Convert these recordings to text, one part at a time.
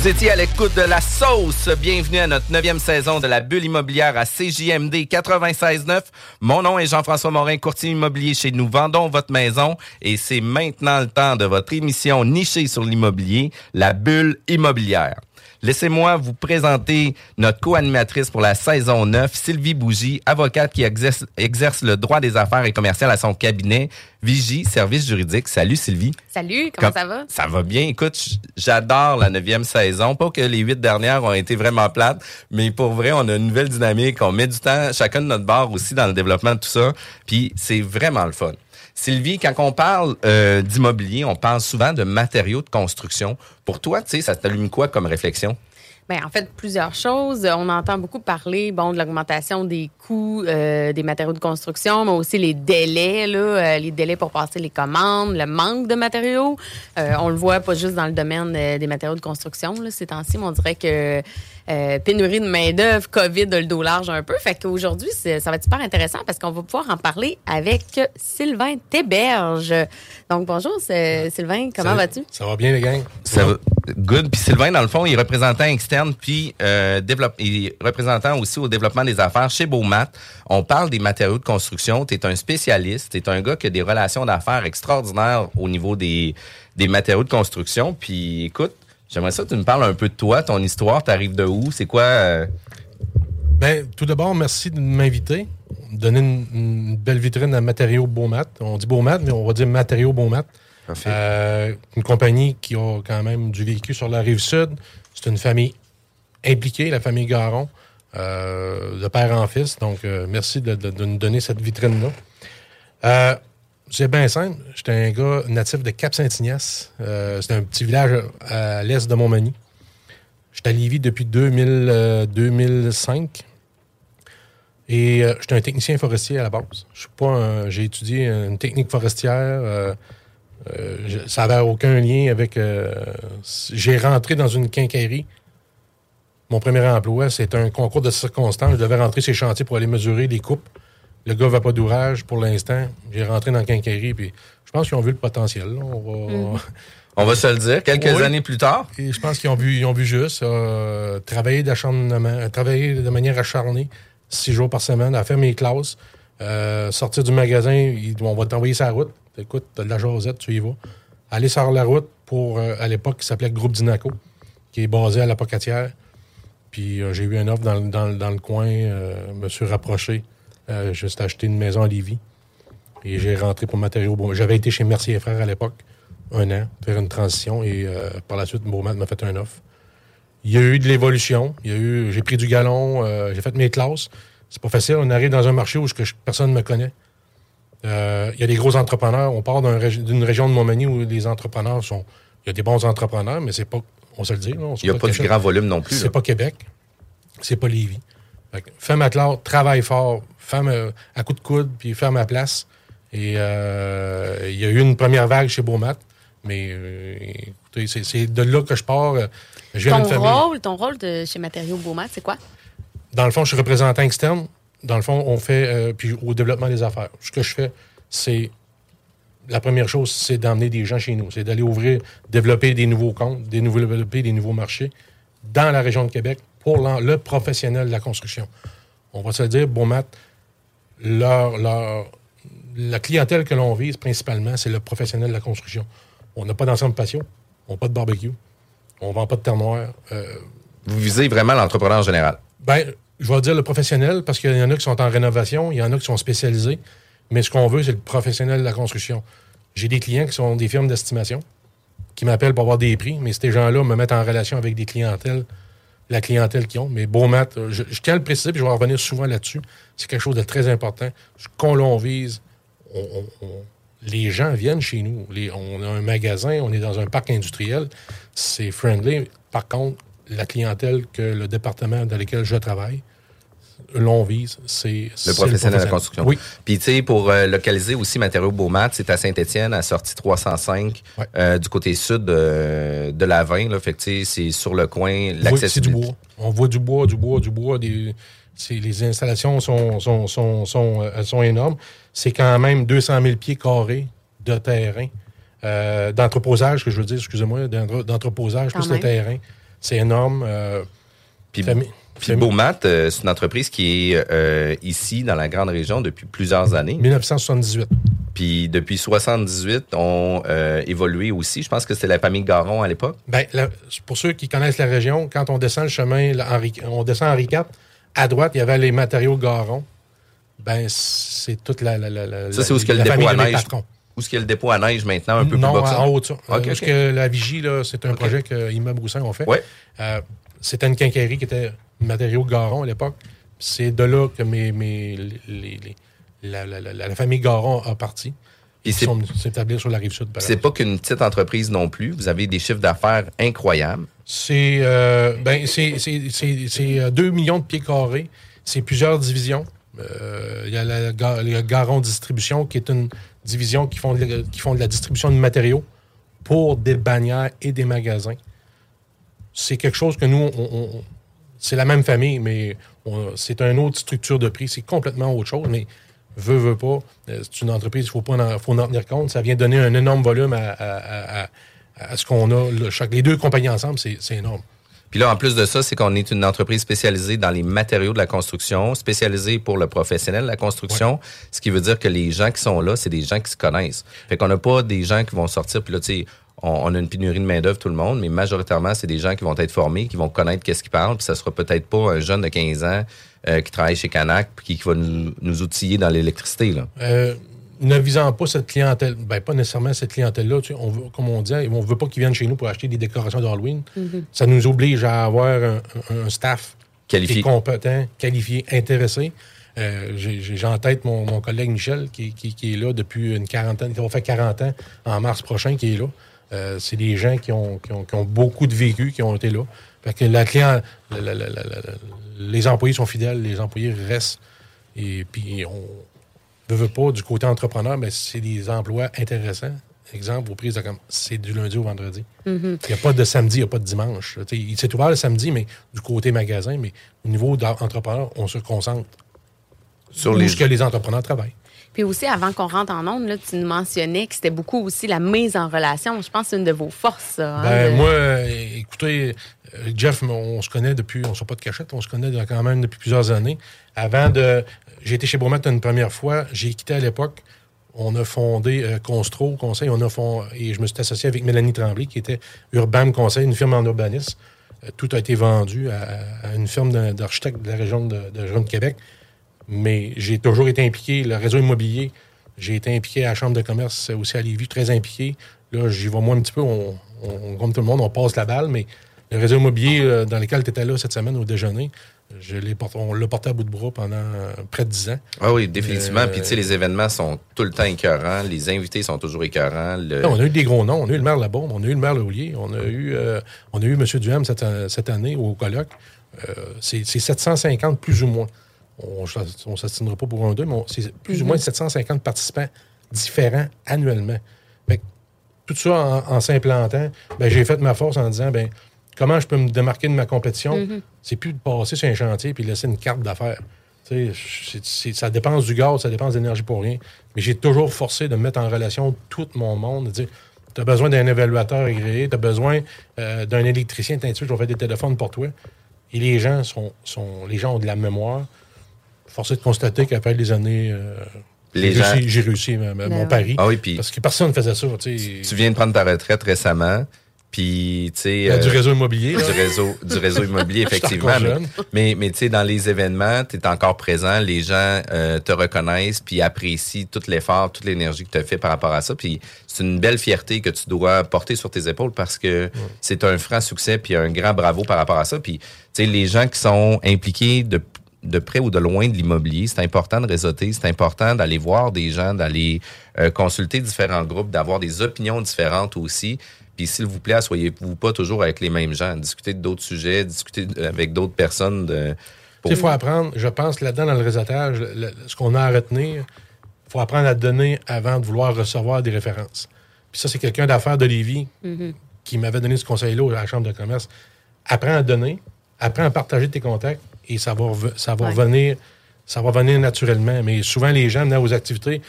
Vous étiez à l'écoute de la sauce. Bienvenue à notre neuvième saison de la bulle immobilière à CJMD 96.9. Mon nom est Jean-François Morin, courtier immobilier chez Nous Vendons Votre Maison et c'est maintenant le temps de votre émission nichée sur l'immobilier, la bulle immobilière. Laissez-moi vous présenter notre co-animatrice pour la saison 9, Sylvie Bougie, avocate qui exerce, exerce le droit des affaires et commerciales à son cabinet Vigie Service juridique. Salut Sylvie. Salut, comment Com- ça va? Ça va bien? Écoute, j'adore la neuvième saison. Pas que les huit dernières ont été vraiment plates, mais pour vrai, on a une nouvelle dynamique. On met du temps, chacun de notre bord aussi, dans le développement de tout ça. Puis c'est vraiment le fun. Sylvie, quand on parle euh, d'immobilier, on parle souvent de matériaux de construction. Pour toi, tu sais, ça t'allume quoi comme réflexion? Ben, en fait, plusieurs choses. On entend beaucoup parler de l'augmentation des coûts euh, des matériaux de construction, mais aussi les délais, euh, les délais pour passer les commandes, le manque de matériaux. On le voit pas juste dans le domaine des matériaux de construction ces temps-ci, mais on dirait que euh, pénurie de main-d'œuvre, COVID a le dos large un peu. Fait qu'aujourd'hui, c'est- ça va être super intéressant parce qu'on va pouvoir en parler avec Sylvain Théberge. Donc, bonjour, c'est- Sylvain, comment vas-tu? Ça va bien, les gars? Ça va. Good. Puis Sylvain, dans le fond, il est représentant externe, puis euh, développe, il est représentant aussi au développement des affaires chez Beaumat. On parle des matériaux de construction. Tu es un spécialiste. Tu es un gars qui a des relations d'affaires extraordinaires au niveau des, des matériaux de construction. Puis écoute, j'aimerais ça que tu me parles un peu de toi, ton histoire. Tu arrives de où? C'est quoi? euh, Ben, tout d'abord, merci de m'inviter. Donner une, une belle vitrine à Matériaux Beaumat. On dit Beaumat, mais on va dire Matériaux Beaumat. Parfait. Euh, une compagnie qui a quand même du véhicule sur la rive sud. C'est une famille impliquée, la famille Garon, euh, de père en fils. Donc, euh, merci de, de- de nous donner cette vitrine-là. Euh, c'est bien simple. J'étais un gars natif de Cap-Saint-Ignace. Euh, c'est un petit village à l'est de Montmagny. J'étais à Lévis depuis 2000, euh, 2005. Et euh, j'étais un technicien forestier à la base. Je suis pas J'ai étudié une technique forestière. euh, euh, ça n'avait aucun lien avec. euh, j'ai rentré dans une quincaillerie. Mon premier emploi, c'était un concours de circonstances. Je devais rentrer ces chantiers pour aller mesurer les coupes. Le gars va pas d'ouvrage pour l'instant. J'ai rentré dans la quincaillerie, puis je pense qu'ils ont vu le potentiel. là. On va- on va se le dire. Quelques Oui. années plus tard. et je pense qu'ils ont vu, ils ont vu juste euh, travailler euh, travailler de manière acharnée, six jours par semaine, à faire mes classes, euh, sortir du magasin, ils- on va t'envoyer sur la route. Écoute, t'as de la jasette, tu y vas. Aller sur la route pour, euh, à l'époque, qui s'appelait Groupe Dinaco, qui est basé à la Pocatière. Puis j'ai eu une offre dans, le- dans le- dans le coin, me suis rapproché, euh, juste acheté une maison à Lévis. Et j'ai rentré pour matériaux. Bon, J'avais été chez Mercier et Frères à l'époque, un an, faire une transition. Et euh, par la suite, Beaumat m'a fait un offre. Il y a eu de l'évolution. Il y a eu, j'ai pris du galon, euh, j'ai fait mes classes. C'est pas facile. On arrive dans un marché où je- que je- personne ne me connaît. Euh, il y a des gros entrepreneurs. On part régi- d'une région de Montmagny où les entrepreneurs sont. Il y a des bons entrepreneurs, mais c'est pas. On se le dit. là, on se Il n'y a pas du grand volume non plus. C'est pas Québec. C'est pas Lévis. Que Femme attelard, travaille fort, femme euh, à coup de coude, puis ferme à place. Et euh, il y a eu une première vague chez Beaumat. Mais euh, écoutez, c'est- de là que je pars. Euh, Je viens Ton rôle, ton rôle de, chez Matériaux Beaumat, c'est quoi? Dans le fond, je suis représentant externe. Dans le fond, on fait, euh, puis au développement des affaires. Ce que je fais, c'est, la première chose, c'est d'emmener des gens chez nous. C'est d'aller ouvrir, développer des nouveaux comptes, des nouveaux, développer des nouveaux marchés dans la région de Québec pour le professionnel de la construction. On va se dire, Beaumat, leur, leur, la clientèle que l'on vise principalement, c'est le professionnel de la construction. On n'a pas d'ensemble patio, on n'a pas de barbecue, on vend pas de terre noire. euh, Vous visez vraiment l'entrepreneur en général. ben, je vais dire le professionnel parce qu'il y en a qui sont en rénovation, il y en a qui sont spécialisés, mais ce qu'on veut, c'est le professionnel de la construction. J'ai des clients qui sont des firmes d'estimation qui m'appellent pour avoir des prix, mais ces gens-là me mettent en relation avec des clientèles, la clientèle qu'ils ont. Mais Beaumat, euh, je, je tiens à le préciser, puis je vais revenir souvent là-dessus. C'est quelque chose de très important. Ce qu'on l'on vise, les gens viennent chez nous. On a un magasin, on est dans un parc industriel, c'est friendly. Par contre, la clientèle que le département dans lequel je travaille, l'on vise, c'est Le professionnel de la construction. Oui. Puis, tu sais, pour euh, localiser aussi Matériaux Beaumat, c'est à Saint-Étienne, à sortie 305, Ouais. euh, du côté sud de, de la 20. Là, fait que, tu sais, c'est sur le coin, Oui, c'est du l'accessibilité. bois. On voit du bois, du bois, du bois. Des, les installations sont, sont, sont, sont, euh, énormes. C'est quand même 200 000 pieds carrés de terrain, euh, d'entreposage, que je veux dire, excusez-moi, d'entre- d'entreposage, plus le terrain. C'est énorme. euh, Puis, puis Beaumat, euh, c'est une entreprise qui est euh, ici, dans la grande région, depuis plusieurs années. 1978. Puis, depuis 78, ont euh, évolué aussi. Je pense que c'était la famille Garon à l'époque. La- pour ceux qui connaissent la région, quand on descend le chemin, là, Henri- on descend Henri IV, à droite, il y avait les matériaux Garon. Ben, c'est toute la, la, la, la, Ça, c'est où que le dépôt à neige? Où est-ce qu'il y a le dépôt à neige maintenant, un peu non, plus bas en haut de ça. Euh, que la vigie, c'est un projet que Immeuble Roussin ont fait. Ouais. C'était une quincaillerie qui était matériaux Garon à l'époque. C'est de là que mes, mes, les, les- la, la- la- la famille Garon a parti. Ils sont s'établir sur la rive sud. C'est pas qu'une petite entreprise non plus. Vous avez des chiffres d'affaires incroyables. C'est euh, ben, c'est- c'est- c'est- c'est, euh, 2 millions de pieds carrés. C'est plusieurs divisions. Euh, Il y a le Garon Distribution, qui est une division qui font, de, la- qui font de la distribution de matériaux pour des bannières et des magasins. C'est quelque chose que nous, on- on- c'est la même famille, mais c'est une autre structure de prix. C'est complètement autre chose, mais veut, veut pas. euh, C'est une entreprise, il faut, pas en, faut en tenir compte. Ça vient donner un énorme volume à, à- à- ce qu'on a. Chaque, les deux compagnies ensemble, c'est c'est énorme. Puis là, en plus de ça, c'est qu'on est une entreprise spécialisée dans les matériaux de la construction, spécialisée pour le professionnel de la construction, ce qui veut dire que les gens qui sont là, c'est des gens qui se connaissent. Fait qu'on n'a pas des gens qui vont sortir, puis là, tu sais, on, on a une pénurie de main-d'œuvre, tout le monde, mais majoritairement, c'est des gens qui vont être formés, qui vont connaître qu'est-ce qu'ils parlent, puis ça sera peut-être pas un jeune de 15 ans euh, qui travaille chez Canac, puis qui, qui va nous, nous outiller dans l'électricité, là. Euh, ne visant pas cette clientèle, ben pas nécessairement cette clientèle-là, tu sais, on veut, comme on dit, on veut pas qu'ils viennent chez nous pour acheter des décorations d'Halloween. Ça nous oblige à avoir un, staff qui Qualifié. est compétent, qualifié, intéressé. Euh, j'ai j'ai en tête mon, mon collègue Michel qui, qui- qui est là depuis une quarantaine, qui va faire 40 ans en mars prochain, qui est là. Euh, c'est des gens qui ont, qui, ont, qui ont beaucoup de vécu, qui ont été là. Fait que la client, la- la- la- la- la- les employés sont fidèles, les employés restent. Et puis, on ne veut pas, du côté entrepreneur, mais c'est des emplois intéressants. Exemple, aux prises c'est du lundi au vendredi. Il n'y a pas de samedi, il n'y a pas de dimanche. Tu sais, Il s'est ouvert le samedi, mais du côté magasin, mais au niveau d'entrepreneur, on se concentre Sur où les, que les entrepreneurs travaillent. Puis aussi, avant qu'on rentre en ondes, tu nous mentionnais que c'était beaucoup aussi la mise en relation. Je pense que c'est une de vos forces, ça. hein, Ben, de- moi, écoutez, euh, Jeff, on se connaît depuis, on ne sort pas de cachette, on se connaît quand même depuis plusieurs années. Avant de. J'ai été chez Beaumat une première fois, j'ai quitté à l'époque. On a fondé euh, Constro Conseil, on a fond, et je me suis associé avec Mélanie Tremblay, qui était Urban Conseil, une firme en urbanisme. Euh, tout a été vendu à, à une firme d'architectes de la région de, de, région de Québec. Mais j'ai toujours été impliqué, le réseau immobilier, j'ai été impliqué à la Chambre de commerce, aussi à Lévis, très impliqué. Là, j'y vais moi un petit peu, on, on- comme tout le monde, on passe la balle, mais Le réseau immobilier euh, dans lequel tu étais là cette semaine au déjeuner, je porté- on l'a porté à bout de bras pendant euh, près de 10 ans. Ah oui, définitivement. Euh, Puis, tu sais, les événements sont tout le temps écœurants. Les invités sont toujours écœurants. Le- on a eu des gros noms. On a eu le maire Labaume, on a eu le maire Laulier, on a eu, euh, on a eu M. Duham cette, cette année au colloque. Euh, c'est c'est 750 plus ou moins. On ne s'assinera pas pour un deux, mais c'est plus ou moins 750 participants différents annuellement. Fait que tout ça en, en s'implantant, ben, j'ai fait ma force en disant ben, comment je peux me démarquer de ma compétition? C'est plus de passer sur un chantier puis laisser une carte d'affaires. Ça dépense du gaz, ça dépense d'énergie pour rien. Mais j'ai toujours forcé de mettre en relation tout mon monde, de dire tu as besoin d'un évaluateur agréé, tu as besoin euh, d'un électricien, t'as je vais faire des téléphones pour toi. Et les gens sont, sont les gens ont de la mémoire. Forcé de constater qu'après les années, euh, Les j'ai gens- réussi, j'ai réussi ma- ma- Ben mon pari. Ah oui, puis Parce que personne ne faisait ça. Tu viens de prendre ta retraite récemment. Puis, tu sais. Il y a du euh, réseau immobilier. là. du réseau, du réseau immobilier, effectivement. Mais, mais, mais tu sais, dans les événements, tu es encore présent, les gens euh, te reconnaissent, puis apprécient tout l'effort, toute l'énergie que tu as fait par rapport à ça. Puis c'est une belle fierté que tu dois porter sur tes épaules parce que c'est un franc succès, puis un grand bravo par rapport à ça. Puis, tu sais, les gens qui sont impliqués de de près ou de loin de l'immobilier, c'est important de réseauter, c'est important d'aller voir des gens, d'aller euh, consulter différents groupes, d'avoir des opinions différentes aussi. Puis s'il vous plaît, soyez-vous pas toujours avec les mêmes gens. Discutez d'autres sujets, discutez avec d'autres personnes. De, Il faut apprendre, je pense, là-dedans, dans le réseautage, le- le- ce qu'on a à retenir, il faut apprendre à donner avant de vouloir recevoir des références. Puis ça, c'est quelqu'un d'affaires de Lévis qui m'avait donné ce conseil-là à la Chambre de commerce. Apprends à donner, apprends à partager tes contacts et ça va, ça va Ouais. venir ça va venir naturellement. Mais souvent, les gens venant aux activités,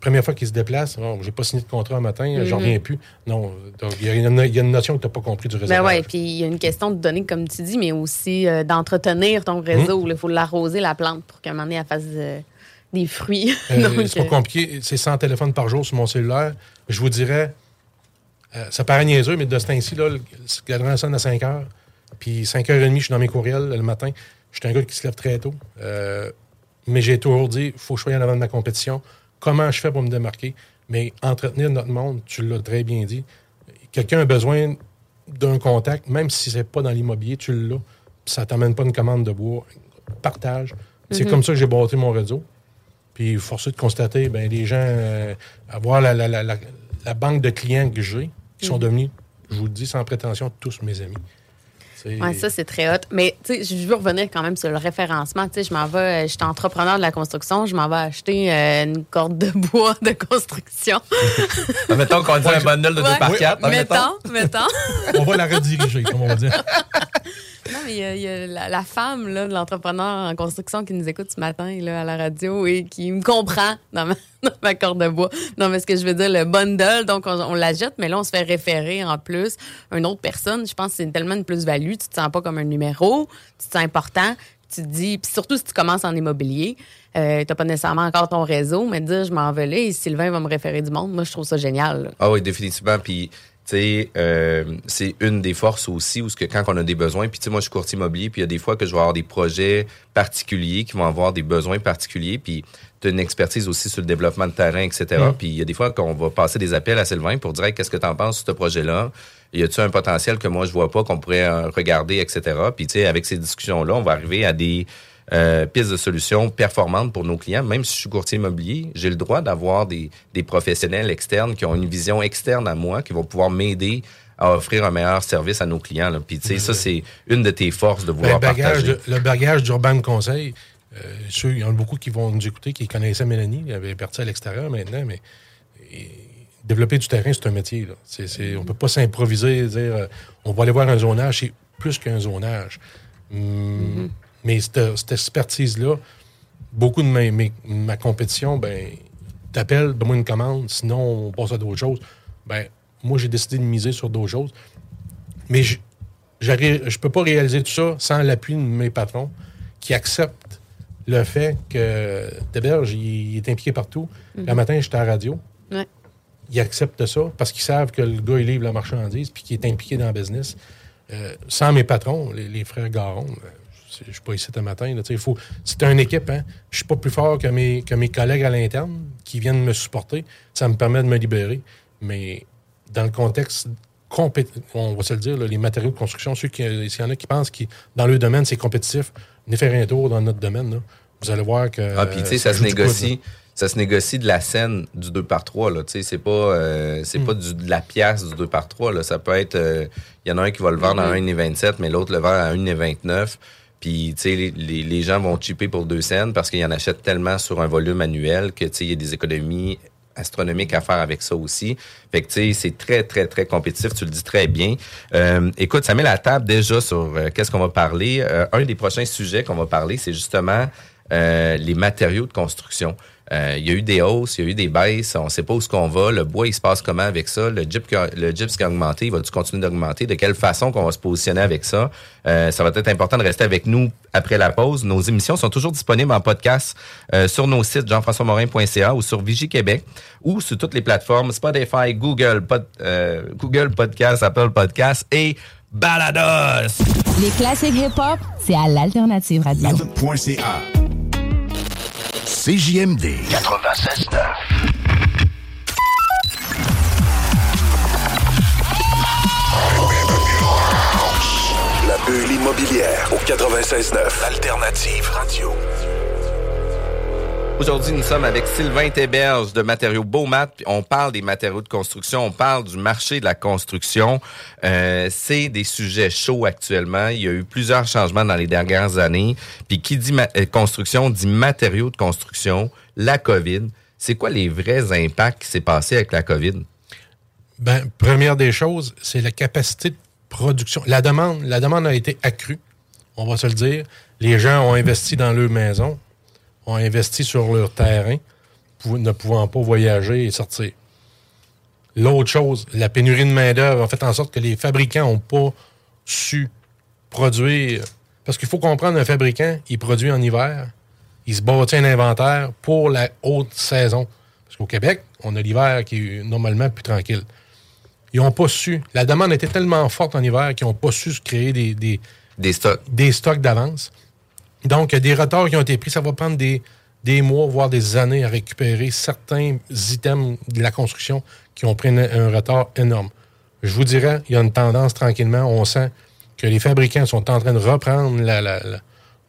première fois qu'ils se déplacent, oh, j'ai pas signé de contrat un matin, je reviens plus. Non, il y, a une- il y a une notion que tu n'as pas compris du réseautage. Ben ouais, puis il y a une question de donner, comme tu dis, mais aussi euh, d'entretenir ton réseau. Il faut l'arroser, la plante, pour qu'à un moment donné, elle fasse euh, des fruits. Euh, c'est pas compliqué. C'est 100 téléphones par jour sur mon cellulaire. Je vous dirais, ça paraît niaiseux, mais de ce temps-ci, là, le le cadran sonne à 5 heures. Puis 5h30, je suis dans mes courriels le matin. Je suis un gars qui se lève très tôt. Euh, mais j'ai toujours dit, il faut que je sois en avant de ma compétition. Comment je fais pour me démarquer? Mais entretenir notre monde, tu l'as très bien dit. Quelqu'un a besoin d'un contact, même si c'est pas dans l'immobilier, tu l'as. Ça t'amène pas une commande de bois. Partage. C'est comme ça que j'ai bâti mon réseau. Puis, forcé de constater, ben, les gens, euh, avoir la, la, la, la- la banque de clients que j'ai, qui sont devenus, je vous le dis sans prétention, tous mes amis. Ouais, ça, c'est très hot. Mais, tu sais, je veux revenir quand même sur le référencement. Tu sais, je m'en vais, euh, je suis entrepreneur de la construction, je m'en vais acheter euh, une corde de bois de construction. Mettons qu'on dit un bundle de Ouais. 2 par 4. mettons, mettons. On va la rediriger, comme on va dire. Non, mais il y a, la, femme de l'entrepreneur en construction qui nous écoute ce matin là, à la radio et qui me comprend dans ma, corde de bois. Non, mais ce que je veux dire, le bundle, donc on, on la jette, mais là, on se fait référer en plus une autre personne. Je pense que c'est tellement une plus-value. Tu te sens pas comme un numéro, tu te sens important. Tu te dis, puis surtout si tu commences en immobilier, euh, t'as pas nécessairement encore ton réseau, mais de dire je m'en là et Sylvain va me référer du monde, moi je trouve ça génial. Ah oui, définitivement. Puis, euh, c'est une des forces aussi où ce que quand on a des besoins, puis tu sais, moi, je suis courtier immobilier, puis il y a des fois que je vais avoir des projets particuliers qui vont avoir des besoins particuliers, puis tu as une expertise aussi sur le développement de terrain, etc. Puis il y a des fois qu'on va passer des appels à Sylvain pour dire Hey, qu'est-ce que tu en penses sur ce projet-là? Y a-tu un potentiel que moi je vois pas, qu'on pourrait euh, regarder, etc. Puis tu sais, avec ces discussions-là, on va arriver à des euh, pistes de solutions performantes pour nos clients. Même si je suis courtier immobilier, j'ai le droit d'avoir des, des professionnels externes qui ont une vision externe à moi, qui vont pouvoir m'aider à offrir un meilleur service à nos clients. là. Puis, tu sais, ça, c'est une de tes forces de vouloir le bagage, partager. de- le bagage d'Urban Conseil, euh, ceux, il y en a beaucoup qui vont nous écouter, qui connaissaient Mélanie, elle avait parti à l'extérieur maintenant, mais et, développer du terrain, c'est un métier. Là. On ne peut pas s'improviser et dire euh, on va aller voir un zonage, c'est plus qu'un zonage. Hum, Mais cette, cette expertise-là, beaucoup de mes- ma compétition, ben, t'appelles, donne-moi une commande, sinon on passe à d'autres choses. Ben, moi, j'ai décidé de miser sur d'autres choses. Mais je ne peux pas réaliser tout ça sans l'appui de mes patrons qui acceptent le fait que Téberge, il, il est impliqué partout. Le matin, j'étais à la radio. Ouais. Ils acceptent ça parce qu'ils savent que le gars, il livre la marchandise puis qu'il est impliqué dans le business. Euh, sans mes patrons, les, les frères Garon, euh, je ne suis pas ici ce matin. faut, c'est une équipe. Hein? Je suis pas plus fort que mes, que mes collègues à l'interne qui viennent me supporter. Ça me permet de me libérer. Mais dans le contexte compétitifs. On va se le dire, là, les matériaux de construction, ceux qui, s'il y en a qui pensent que dans leur domaine, c'est compétitif, venez faire un tour dans notre domaine. là. Vous allez voir que. Ah, puis tu sais, ça se négocie. Ça se négocie de la scène du 2 par 3 là. Tu sais, c'est pas, euh, c'est Hmm. pas du- de la pièce du 2 par 3 là. Ça peut être. euh, Il y en a un qui va le vendre à 1,27, mais l'autre le vend à 1,29. Puis, tu sais, les, gens vont chipper pour 2 cents parce qu'ils en achètent tellement sur un volume annuel que, tu sais, il y a des économies astronomiques à faire avec ça aussi. Fait que, tu sais, c'est très, très, très compétitif. Tu le dis très bien. Euh, écoute, ça met la table déjà sur euh, qu'est-ce qu'on va parler. Euh, un des prochains sujets qu'on va parler, c'est justement les matériaux de construction. Euh, il y a eu des hausses, il y a eu des baisses, on ne sait pas où ce qu'on va. Le bois, il se passe comment avec ça? Le gyps, qui a- le gyps qui a augmenté, il va-tu continuer d'augmenter? De quelle façon qu'on va se positionner avec ça? Euh, ça va être important de rester avec nous après la pause. Nos émissions sont toujours disponibles en podcast euh, sur nos sites jean-françois-morin.ca ou sur Vigie Québec ou sur toutes les plateformes Spotify, Google, Pod- euh, Google Podcast, Apple Podcast et Balados. Les classiques hip-hop, c'est à l'Alternative Radio. CJMD 96.9 La bulle immobilière au 96.9 Alternative Radio. Aujourd'hui, nous sommes avec Sylvain Théberge de Matériaux Beaumat. On parle des matériaux de construction, on parle du marché de la construction. Euh, c'est des sujets chauds actuellement. Il y a eu plusieurs changements dans les dernières années. Puis qui dit euh, construction dit matériaux de construction, la COVID. C'est quoi les vrais impacts qui s'est passé avec la COVID? Ben, première des choses, c'est la capacité de production. La demande, la demande a été accrue, on va se le dire. Les gens ont investi dans leur maison, ont investi sur leur terrain, ne pouvant pas voyager et sortir. L'autre chose, la pénurie de main-d'œuvre a fait en sorte que les fabricants n'ont pas su produire. Parce qu'il faut comprendre, un fabricant, il produit en hiver, il se bâtit un inventaire pour la haute saison. Parce qu'au Québec, on a l'hiver qui est normalement plus tranquille. Ils n'ont pas su. La demande était tellement forte en hiver qu'ils n'ont pas su se créer des, des, Des stocks. des stocks d'avance. Donc, il y a des retards qui ont été pris. Ça va prendre des, des mois, voire des années à récupérer certains items de la construction qui ont pris un, un retard énorme. Je vous dirais, il y a une tendance tranquillement. On sent que les fabricants sont en train de reprendre la- la- la-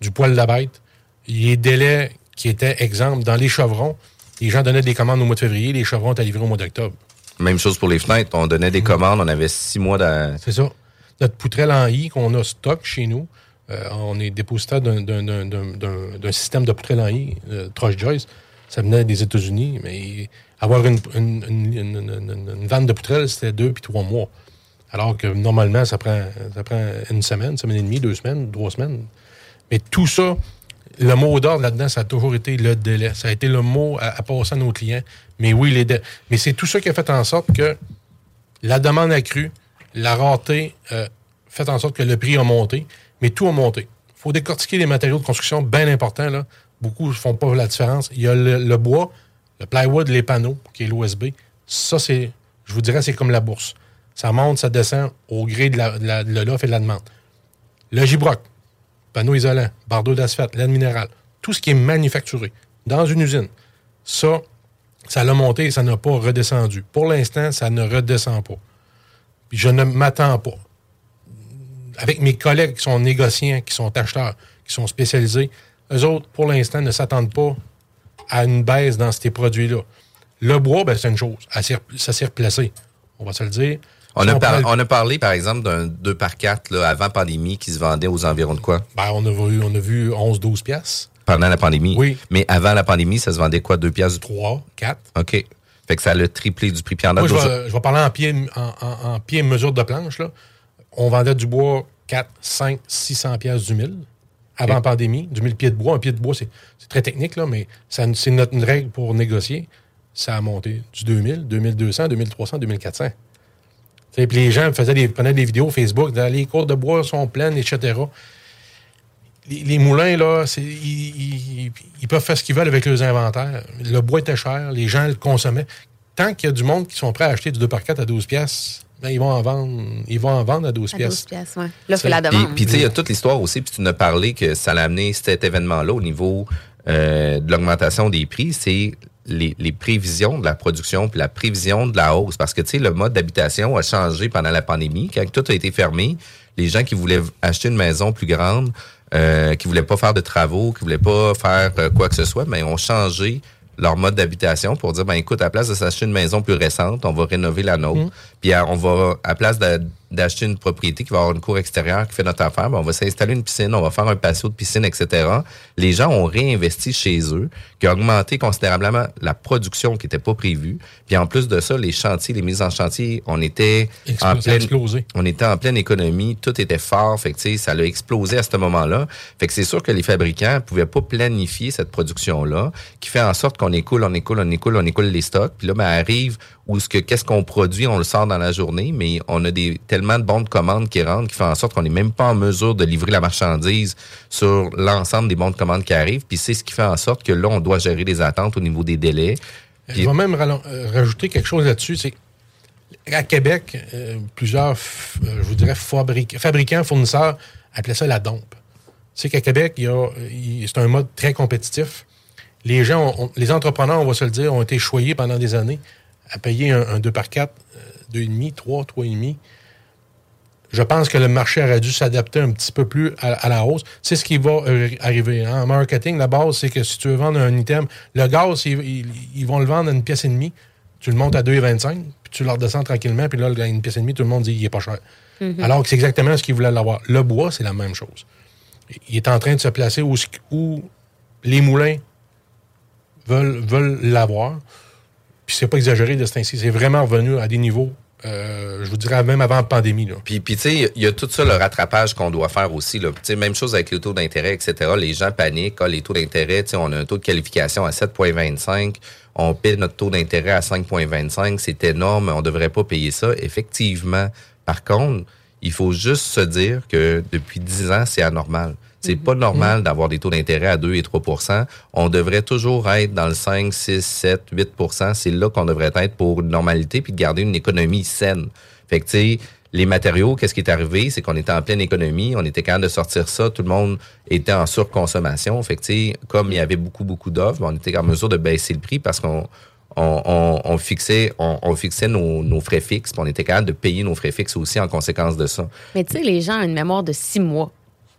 du poil de la bête. Les délais qui étaient exemples dans les chevrons, les gens donnaient des commandes au mois de février, les chevrons étaient livrés au mois d'octobre. Même chose pour les fenêtres. On donnait des commandes, on avait six mois de... C'est ça. Notre poutrelle en I qu'on a stock chez nous, euh, on est dépositaire d'un- système de poutrelle en I, euh, Truss Joyce. Ça venait des États-Unis, mais avoir une, une, une, une- vanne de poutrelle, c'était deux puis trois mois. Alors que normalement, ça prend, ça prend une semaine, une semaine et demie, deux semaines, trois semaines. Mais tout ça, le mot d'ordre là-dedans, ça a toujours été le délai. Ça a été le mot à, à passer à nos clients. Mais oui, les délais. Mais c'est tout ça qui a fait en sorte que la demande a cru, la rareté euh, fait en sorte que le prix a monté, mais tout a monté. Il faut décortiquer les matériaux de construction, bien important. Là. Beaucoup ne font pas la différence. Il y a le, bois, le plywood, les panneaux, qui est l'OSB. Ça, c'est, je vous dirais, c'est comme la bourse. Ça monte, ça descend au gré de, de, la- l'offre et de la demande. Le gibroc, panneau isolant, bardeau d'asphalte, laine minérale, tout ce qui est manufacturé dans une usine, ça, ça l'a monté et ça n'a pas redescendu. Pour l'instant, ça ne redescend pas. Puis je ne m'attends pas. Avec mes collègues qui sont négociants, qui sont acheteurs, qui sont spécialisés, eux autres, pour l'instant, ne s'attendent pas à une baisse dans ces produits-là. Le bois, ben, c'est une chose. Ça s'est replacé. On va se le dire. On Si a, par- on a parlé, par exemple, d'un 2 par 4 là, avant pandémie qui se vendait aux environs de quoi? ben, on, a vu, on a vu 11-12 piastres. Pendant la pandémie. Oui. Mais avant la pandémie, ça se vendait quoi? 2 piastres? 3, 4. OK. Fait que ça a le triplé du prix. Puis en Moi, je vais, je vais parler en pied, en, en- en pied mesure de planche. Là. On vendait du bois 4, 5, 600 pièces du mille avant Ok. pandémie. Du mille pieds de bois. Un pied de bois, c'est très technique, là, mais ça- c'est notre une règle pour négocier. Ça a monté du 2000, 2200, 2300, 2400. Tu sais, Puis les gens faisaient des, prenaient des vidéos Facebook, dans les cours de bois sont pleines, etc. Les, les moulins, là, c'est- ils, ils- ils peuvent faire ce qu'ils veulent avec leurs inventaires. Le bois était cher, les gens le consommaient. Tant qu'il y a du monde qui sont prêts à acheter du 2 par 4 à 12 pièces, ben, ils vont en vendre, ils vont en vendre à 12 À 12 pièces. ouais. L'offre C'est- et la Puis, demande. puis, tu sais, il y a toute l'histoire aussi, puis tu nous as parlé que ça l'a amené cet événement-là au niveau euh, de l'augmentation des prix. C'est les, les prévisions de la production puis la prévision de la hausse. Parce que, tu sais, le mode d'habitation a changé pendant la pandémie. Quand tout a été fermé, les gens qui voulaient acheter une maison plus grande, euh, qui voulaient pas faire de travaux, qui voulaient pas faire euh, quoi que ce soit, mais ont changé leur mode d'habitation pour dire ben écoute à la place de s'acheter une maison plus récente on va rénover la nôtre puis à- on va à la place d'a- d'acheter une propriété qui va avoir une cour extérieure qui fait notre affaire ben, on va s'installer une piscine on va faire un patio de piscine etc les gens ont réinvesti chez eux qui a augmenté considérablement la production qui n'était pas prévue puis en plus de ça les chantiers les mises en chantier on était en pleine explosé. on était en pleine économie, tout était fort, fait que ça a explosé à ce moment-là. Fait que c'est sûr que les fabricants pouvaient pas planifier cette production-là, qui fait en sorte qu'on écoule, on écoule, on écoule, on écoule les stocks, puis là, ben, arrive où ce que qu'est-ce qu'on produit, on le sort dans la journée, mais on a des tellement de bons de commande qui rentrent, qui fait en sorte qu'on n'est même pas en mesure de livrer la marchandise sur l'ensemble des bons de commande qui arrivent, puis c'est ce qui fait en sorte que là, on doit gérer les attentes au niveau des délais. Puis- Je vais même euh, rajouter quelque chose là-dessus. C'est à Québec, euh, plusieurs, euh, je vous dirais, fabric- fabricants, fournisseurs appelaient ça la dompe. C'est qu'à Québec, c'est un mode très compétitif. Les gens, ont- les entrepreneurs, on va se le dire, ont été choyés pendant des années à payer un, un 2 par 4, 2,5, 3, 3,5. Je pense que le marché aurait dû s'adapter un petit peu plus à, à la hausse. C'est ce qui va euh, arriver. hein? En marketing, la base, c'est que si tu veux vendre un item, le gaz, ils, ils- ils vont le vendre à une pièce et demie. Tu le montes à 2,25, puis tu le redescends tranquillement, puis là, une pièce et demie, tout le monde dit qu'il est pas cher. Mhm. Alors que c'est exactement ce qu'ils voulaient l'avoir. Le bois, c'est la même chose. Il est en train de se placer où, où les moulins veulent, veulent l'avoir. Puis c'est pas exagéré de ce ainsi. C'est vraiment revenu à des niveaux, euh, je vous dirais même avant la pandémie. Là. Puis, puis tu sais, il y a tout ça, le rattrapage qu'on doit faire aussi. Là. Même chose avec le taux d'intérêt, etc. Les gens paniquent. Ah, les taux d'intérêt, on a un taux de qualification à 7,25. On paie notre taux d'intérêt à 5,25. C'est énorme. On devrait pas payer ça. Effectivement. Par contre, il faut juste se dire que depuis 10 ans, c'est anormal. C'est pas normal d'avoir des taux d'intérêt à 2 et 3% On devrait toujours être dans le 5, 6, 7, 8% C'est là qu'on devrait être pour une normalité puis de garder une économie saine. Fait que, tu sais, les matériaux, qu'est-ce qui est arrivé? C'est qu'on était en pleine économie, on était capable de sortir ça, tout le monde était en surconsommation. Fait que, tu sais, comme il y avait beaucoup, beaucoup d'offres, on était en mesure de baisser le prix parce qu'on on, on- on fixait, on, on fixait nos, nos frais fixes, puis on était capable de payer nos frais fixes aussi en conséquence de ça. Mais tu sais, les gens ont une mémoire de six mois.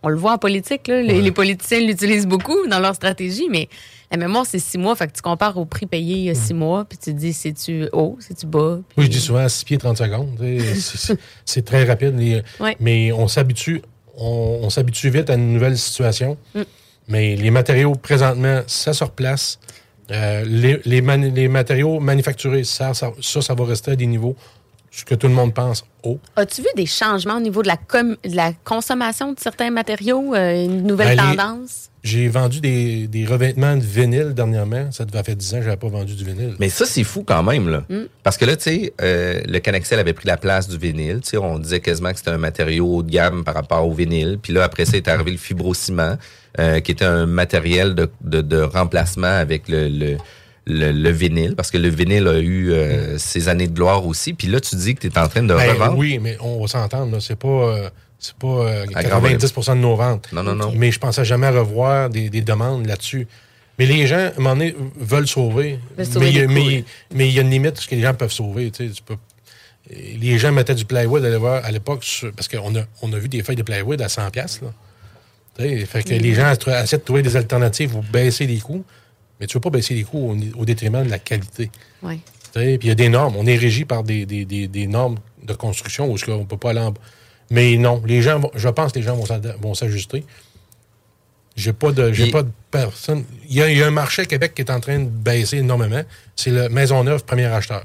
On le voit en politique, là, les, les politiciens l'utilisent beaucoup dans leur stratégie, mais la mémoire, c'est six mois. Fait que tu compares au prix payé il y a six mois, puis tu te dis, c'est-tu haut, c'est-tu bas? Oui, je dis souvent 6 pieds 30 secondes. c'est- très rapide. les- Ouais. Mais on s'habitue on, on s'habitue vite à une nouvelle situation. Mm. Mais les matériaux, présentement, ça se replace. Euh, les, les, mani- les matériaux manufacturés, ça, ça, ça, ça va rester à des niveaux, ce que tout le monde pense, haut. As-tu vu des changements au niveau de la, com- de la consommation de certains matériaux, euh, une nouvelle Ben, tendance? J'ai vendu des, des revêtements de vinyle dernièrement. Ça devait faire 10 ans que je n'avais pas vendu du vinyle. Mais ça, c'est fou quand même, là. Mm. Parce que là, tu sais, euh, le Canexel avait pris la place du vinyle. Tu sais, on disait quasiment que c'était un matériau haut de gamme par rapport au vinyle. Puis là, après ça, est arrivé le fibrociment, euh, qui était un matériel de, de, de remplacement avec le, le, le, le vinyle. Parce que le vinyle a eu euh, ses années de gloire aussi. Puis là, tu dis que tu es en train de Ben, revendre. oui, mais on va s'entendre. C'est pas, euh, c'est pas euh, À grand 90 de nos ventes. Non, non, non. Mais je pensais jamais revoir des, des demandes là-dessus. Mais les gens, à un moment donné, veulent sauver. Mais il y a- des mais il y a une limite à ce que les gens peuvent sauver. tu sais, tu peux- les gens mettaient du plywood à l'époque, sur- parce qu'on a, on a vu des feuilles de plywood à 100$. piastres, Là. Tu sais, Fait que Mm. les gens essaient de trouver des alternatives pour baisser les coûts. Mais tu ne veux pas baisser les coûts au, détriment de la qualité. Oui. Tu sais, Puis il y a des normes. On est régi par des, des, des, des normes de construction où on ne peut pas aller en bas. Mais non, les gens vont- je pense que les gens vont s'ajuster. J'ai pas de j'ai pas de personne. Il y, a, il y a un marché à Québec qui est en train de baisser énormément. C'est le Maisonneuve premier acheteur.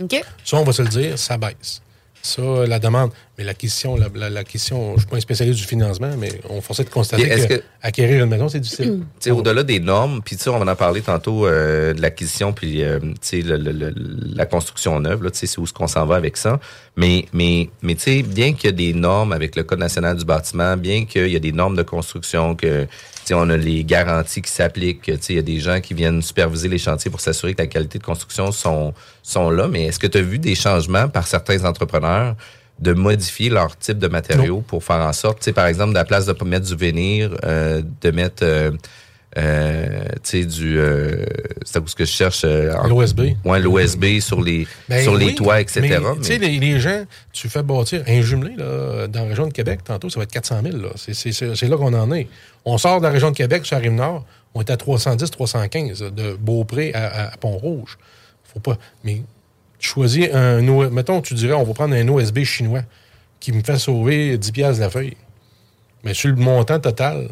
OK. Ça, on va se le dire, ça baisse. Ça, la demande. Mais la question, la, la- la question, je suis pas un spécialiste du financement, mais on forçait de constater que, que- acquérir une maison, c'est difficile. Tu sais, au-delà des normes, puis tu sais, on en a parlé tantôt euh, de l'acquisition, puis euh, tu sais, le- le- le- la construction neuve, là, tu sais, c'est où ce qu'on s'en va avec ça. Mais, mais, mais tu sais, bien qu'il y a des normes avec le Code national du bâtiment, bien qu'il y a des normes de construction, que on a les garanties qui s'appliquent, que, tu sais, il y a des gens qui viennent superviser les chantiers pour s'assurer que la qualité de construction sont, sont là. Mais est-ce que tu as vu des changements par certains entrepreneurs de modifier leur type de matériaux pour faire en sorte, tu sais, par exemple, de la place de pas mettre du vénir, euh, de mettre euh, euh, tu sais, du... euh, c'est cause que je cherche... euh, L'OSB. Ouais, l'OSB sur les, Ben sur les toits, etc. mais, mais- Tu sais, les, les gens, tu fais bâtir un jumelé là, dans la région de Québec, tantôt, ça va être 400 000. là. C'est- là qu'on en est. On sort de la région de Québec sur la rive nord, on est à 310, 315, de Beaupré à, à- Pont-Rouge. Faut pas. Mais tu choisis un. Mettons, tu dirais, on va prendre un OSB chinois qui me fait sauver 10 piastres la feuille. Mais sur le montant total,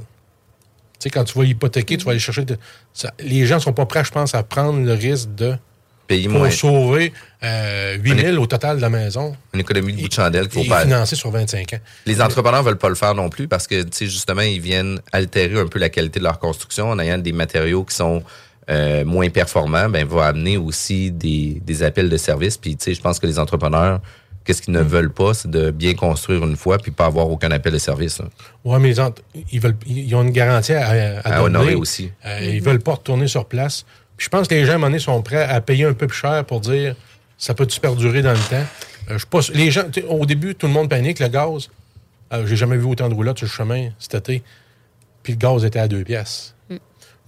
sais, quand tu vas hypothéquer, tu vas aller chercher. de- ça- les gens sont pas prêts, je pense, à prendre le risque de Payer pour moins. sauver euh, 8 000 au total de la maison Une économie de bout de chandelle qu'il faut pas... financer sur 25 ans. Les entrepreneurs veulent pas le faire non plus parce que, tu sais, justement, ils viennent altérer un peu la qualité de leur construction en ayant des matériaux qui sont euh, moins performants. Ben, va amener aussi des, des appels de services. Puis, tu sais, je pense que les entrepreneurs, qu'est-ce qu'ils ne Mm. veulent pas, c'est de bien construire une fois puis pas avoir aucun appel de service. là. Oui, mais ils, veulent, ils ont une garantie à, à, À donner. honorer aussi. Euh, Ils veulent pas retourner sur place. Puis je pense que les gens, à un moment donné, sont prêts à payer un peu plus cher pour dire ça peut-tu perdurer dans le temps? Euh, je les gens, au début, tout le monde panique, le gaz. Euh, J'ai jamais vu autant de roulottes sur le chemin cet été. Puis le gaz était à deux pièces.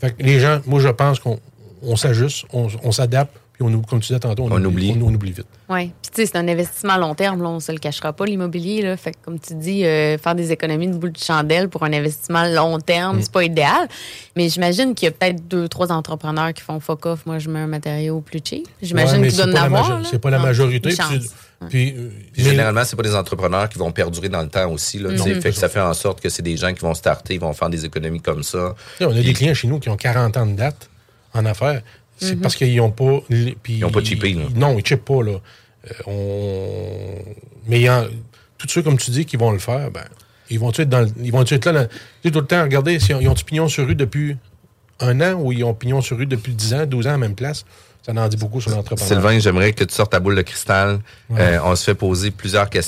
Fait que les gens, moi, je pense qu'on on s'ajuste, on, on s'adapte, puis on, comme tu disais tantôt, on, On oublie. On, on oublie vite. Oui. Puis, tu sais, c'est un investissement à long terme, là, on se le cachera pas, l'immobilier. Là. Fait que, comme tu dis, euh, faire des économies de bout de chandelle pour un investissement long terme, c'est pas idéal. Mais j'imagine qu'il y a peut-être deux, trois entrepreneurs qui font fuck off. Moi, je mets un matériau plus cheap. J'imagine Ouais, qu'ils c'est doivent pas en la avoir. majo- là. C'est pas la majorité. puis puis, euh, généralement, c'est pas des entrepreneurs qui vont perdurer dans le temps aussi. Là, tu sais. Non. fait que ça fait en sorte que c'est des gens qui vont starter, ils vont faire des économies comme ça. On a Puis- des clients chez nous qui ont 40 ans de date en affaires. C'est Mhm. parce qu'ils n'ont pas. Ils n'ont pas chippé, là. Non, ils ne chippent pas. Là. Euh, on... Mais il y en- tous ceux, comme tu dis, qui vont le faire, ben, ils vont être dans le- ils vont être là. dans- Tu sais, tout le temps, regardez, si ils ont du pignon sur rue depuis un an ou ils ont pignon sur rue depuis 10 ans, 12 ans à la même place? Ça en dit beaucoup sur l'entrepreneur. Sylvain, j'aimerais que tu sortes ta boule de cristal. Euh, on se fait poser plusieurs questions.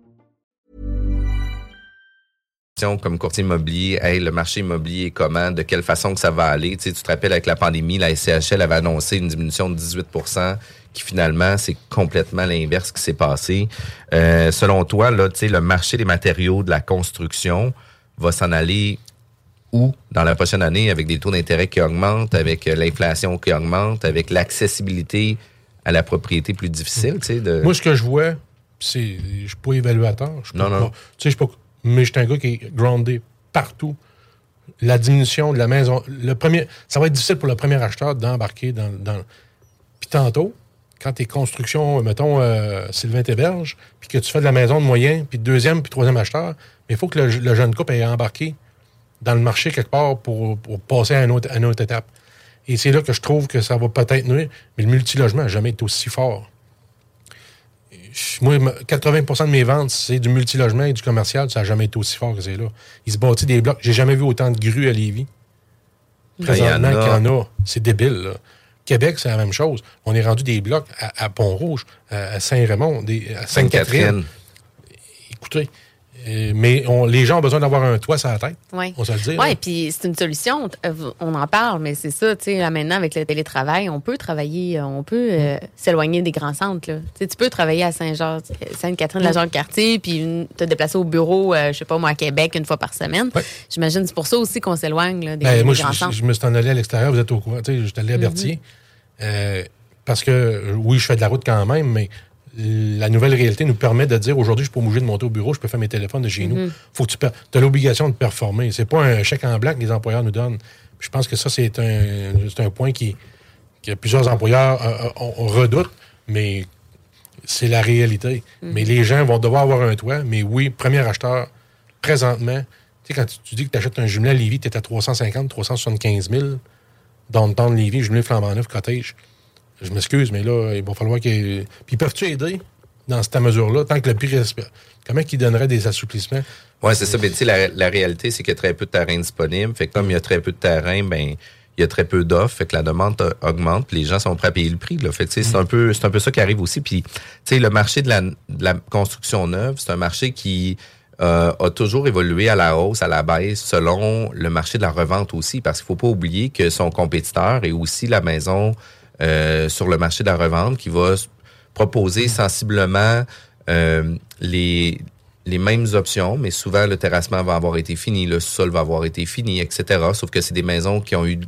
Comme courtier immobilier, hey, le marché immobilier est comment, de quelle façon que ça va aller? Tu, sais, tu te rappelles avec la pandémie, la SCHL avait annoncé une diminution de 18% qui finalement, c'est complètement l'inverse qui s'est passé. Euh, selon toi, là, tu sais, le marché des matériaux de la construction va s'en aller où dans la prochaine année avec des taux d'intérêt qui augmentent, avec euh, l'inflation qui augmente, avec l'accessibilité à la propriété plus difficile, tu sais, de... Moi, ce que je vois, c'est. Je suis pas évaluateur. je suis Non, pas- non. Tu sais, je suis pas. Mais je suis un gars qui est groundé partout. La diminution de la maison. Le premier, ça va être difficile pour le premier acheteur d'embarquer dans. puis tantôt, quand tes constructions, mettons, euh, Sylvain Théberge, puis que tu fais de la maison de moyen, puis de deuxième, puis troisième acheteur, mais il faut que le, jeune couple ait embarqué dans le marché quelque part pour, pour passer à une, autre, à une autre étape. Et c'est là que je trouve que ça va peut-être nuire, mais le multilogement n'a jamais été aussi fort. Moi, 80% de mes ventes, c'est du multilogement et du commercial. Ça n'a jamais été aussi fort que c'est là. Ils se bâtissent des blocs. J'ai jamais vu autant de grues à Lévis. Présentement qu'il y en a. C'est débile, là. Québec, c'est la même chose. On est rendu des blocs à, à Pont-Rouge, à, Saint-Raymond, à Sainte-Catherine. Écoutez, mais on- les gens ont besoin d'avoir un toit sur la tête. Oui. On se le dit. Oui, là. puis c'est une solution. Euh, On en parle, mais c'est ça, tu sais, là, maintenant, avec le télétravail, on peut travailler, euh, on peut euh, s'éloigner des grands centres. Là. Tu sais, tu peux travailler à Saint-Jean, Sainte-Catherine, la Jean-Cartier, puis te déplacer au bureau, euh, je sais pas moi, à Québec une fois par semaine. J'imagine que c'est pour ça aussi qu'on s'éloigne des, Ben, des moi, je, grands je- centres. je me suis en allé à l'extérieur, vous êtes au courant. Tu sais, je suis allé à Mhm. Berthier. Euh, parce que, euh, oui, je fais de la route quand même, mais la nouvelle réalité nous permet de dire aujourd'hui, je peux bouger de monter au bureau, je peux faire mes téléphones de chez nous. Mhm. Faut que tu as l'obligation de performer. C'est pas un chèque en blanc que les employeurs nous donnent. Je pense que ça, c'est un, point qui, que plusieurs employeurs euh, on, on redoute, mais c'est la réalité. Mhm. Mais les gens vont devoir avoir un toit. Mais oui, premier acheteur, présentement, tu sais, quand tu, tu dis que tu achètes un jumelé à Lévis, tu es à 350, 375 000 dans le temps de Lévis, jumelé flambant neuf, cottage. Je m'excuse, mais là, il va falloir qu'ils. Puis peuvent-tu aider dans cette mesure-là, tant que le prix reste. Comment ils donneraient des assouplissements? Oui, c'est ça. Mais tu sais, la, la réalité, c'est qu'il y a très peu de terrain disponible. Fait que comme il y a très peu de terrain, ben il y a très peu d'offres, fait que la demande augmente, puis les gens sont prêts à payer le prix. Là. Fait que, c'est un peu, c'est un peu ça qui arrive aussi. Puis, tu sais, le marché de la, de la construction neuve, c'est un marché qui euh, a toujours évolué à la hausse, à la baisse, selon le marché de la revente aussi, parce qu'il faut pas oublier que son compétiteur est aussi la maison euh, sur le marché de la revente qui va proposer sensiblement euh, les les mêmes options, mais souvent le terrassement va avoir été fini, le sol va avoir été fini, etc. Sauf que c'est des maisons qui ont eu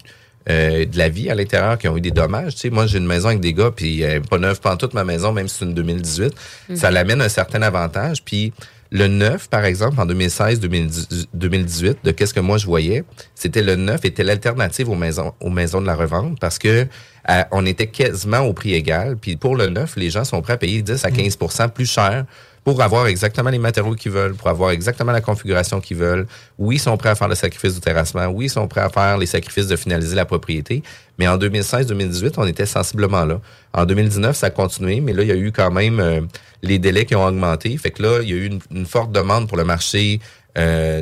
euh, de la vie à l'intérieur, qui ont eu des dommages. Tu sais, moi, j'ai une maison avec des gars, puis est pas neuve pas toute ma maison, même si c'est une 2018. Mhm. Ça l'amène un certain avantage. Puis le neuf, par exemple, en 2016, 2010 2018, de qu'est-ce que moi je voyais, c'était le neuf était l'alternative aux maisons, aux maisons de la revente parce que euh, on était quasiment au prix égal. Puis pour le neuf, les gens sont prêts à payer 10 à 15% plus cher pour avoir exactement les matériaux qu'ils veulent, pour avoir exactement la configuration qu'ils veulent. Oui, ils sont prêts à faire le sacrifice du terrassement. Oui, ils sont prêts à faire les sacrifices de finaliser la propriété. Mais en 2016-2018, on était sensiblement là. En 2019, ça a continué, mais là, il y a eu quand même euh, les délais qui ont augmenté. Fait que là, il y a eu une, forte demande pour le marché euh,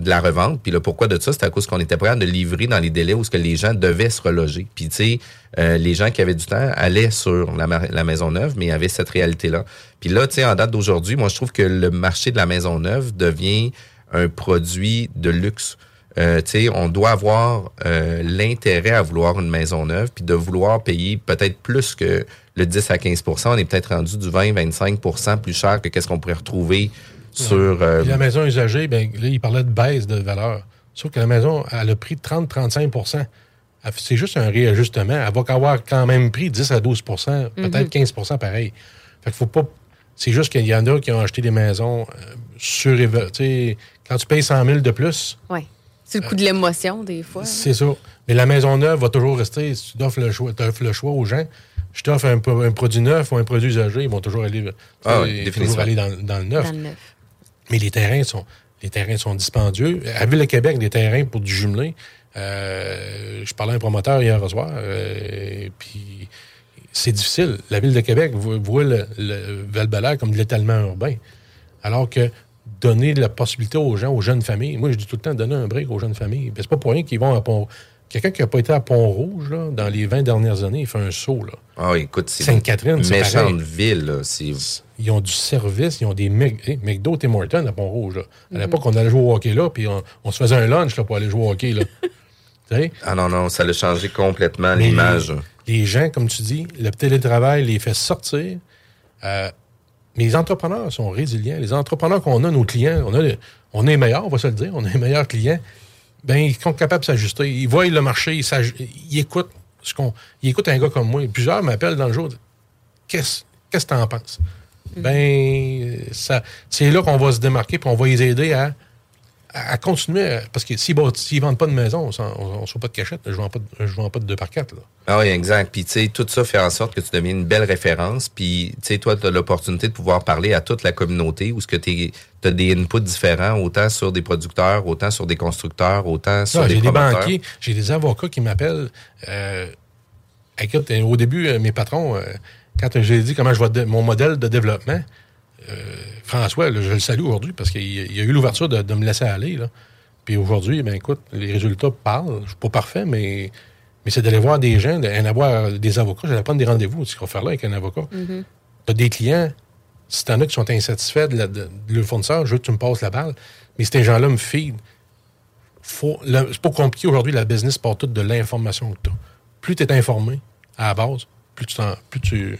de la revente. Puis le pourquoi de ça, c'est à cause qu'on était prêt à livrer dans les délais où que les gens devaient se reloger. Puis tu sais, euh, les gens qui avaient du temps allaient sur la, ma- la maison neuve, mais avait cette réalité-là. Puis là, tu sais, en date d'aujourd'hui, moi, je trouve que le marché de la maison neuve devient un produit de luxe. Euh, on doit avoir euh, l'intérêt à vouloir une maison neuve, puis de vouloir payer peut-être plus que le 10 à 15% On est peut-être rendu du 20-25% plus cher que qu'est-ce qu'on pourrait retrouver sur... euh, Puis la maison usagée, ben, là, il parlait de baisse de valeur. Sauf que la maison, elle a pris 30-35 Elle- C'est juste un réajustement. Elle va avoir quand même pris 10 à 12% peut-être Mhm. 15% pareil. Fait qu'il faut pas. C'est juste qu'il y en a qui ont acheté des maisons euh, sur. Quand tu payes 100 000 de plus, Oui. C'est le coup de l'émotion, des fois. c'est ça. Mais la maison neuve va toujours rester. Si tu offres le choix, t'offres le choix aux gens, je t'offre un, un produit neuf ou un produit usagé, ils vont toujours aller, Ah oui, toujours définitivement. aller dans, dans le neuf. Dans le neuf. Mais les terrains sont, les terrains sont dispendieux. À Ville-de-Québec, des terrains pour du jumelé. euh, je parlais à un promoteur hier soir, euh, puis c'est difficile. La Ville de Québec voit, le, le val comme de l'étalement urbain. Alors que donner la possibilité aux gens, aux jeunes familles, moi je dis tout le temps donner un break aux jeunes familles. C'est pas pour rien qu'ils vont à Pont Quelqu'un qui n'a pas été à Pont-Rouge là, dans les 20 dernières années, il fait un saut. Là. Ah, écoute, c'est Sainte-Catherine, c'est méchante ville. Là. Ils ont du service, ils ont des Mc- hey, McDo Tim Hortons à Pont-Rouge. là. À l'époque, on allait jouer au hockey là, puis on, on se faisait un lunch là, pour aller jouer au hockey. Là. Ah non, non, ça a changé complètement l'image. Les, les gens, comme tu dis, le télétravail les fait sortir. Euh, mais les entrepreneurs sont résilients. Les entrepreneurs qu'on a, nos clients, on a, on est meilleurs, on va se le dire, on est les meilleurs clients. Ben, ils sont capables de s'ajuster. Ils voient le marché, ils, écoutent ce qu'on. Ils écoutent un gars comme moi. Plusieurs m'appellent dans le jour. Qu'est-ce qu'est-ce que tu en penses? Ben, ça, c'est là qu'on va se démarquer, puis on va les aider à, à, à continuer. à- parce que s'ils ne vendent pas de maison, on ne soit pas de cachette. Je ne vends, pas de- je vends pas de 2 par 4. Là. Ah oui, exact. Puis, tu sais, tout ça fait en sorte que tu deviens une belle référence. Puis, tu sais, toi, tu as l'opportunité de pouvoir parler à toute la communauté où ce que tu as des inputs différents, autant sur des producteurs, autant sur des constructeurs, autant sur Non, des j'ai des banquiers, j'ai des avocats qui m'appellent. Euh, écoute, au début, euh, mes patrons, euh, quand j'ai dit comment je vois mon modèle de développement, François, là, je le salue aujourd'hui parce qu'il il y a eu l'ouverture de, de me laisser aller. Là. Puis aujourd'hui, ben écoute, les résultats parlent. Je suis pas parfait, mais, mais c'est d'aller voir des gens, d'en avoir des avocats. J'allais prendre des rendez-vous, ce qu'on va faire là avec un avocat. Mhm. Tu as des clients, si tu en as qui sont insatisfaits de, la- de- de leur fournisseur, je veux que tu me passes la balle. Mais ces gens-là me feed. Le- c'est pas compliqué aujourd'hui, la business part toute de l'information que tu as. Plus tu es informé à la base, plus tu, t'en- plus tu,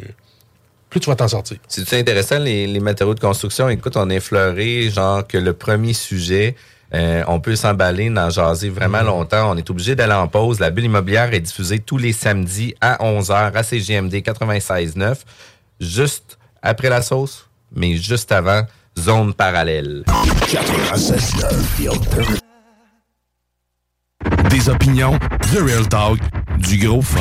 plus tu vas t'en sortir. C'est intéressant, les, les matériaux de construction? Écoute, on a effleuré, genre, que le premier sujet, euh, on peut s'emballer, d'en jaser vraiment longtemps. On est obligé d'aller en pause. La bulle immobilière est diffusée tous les samedis à 11h à CGMD 96.9. Juste après la sauce, mais juste avant, zone parallèle. 96.9, Des opinions, The Real Talk, du gros fun.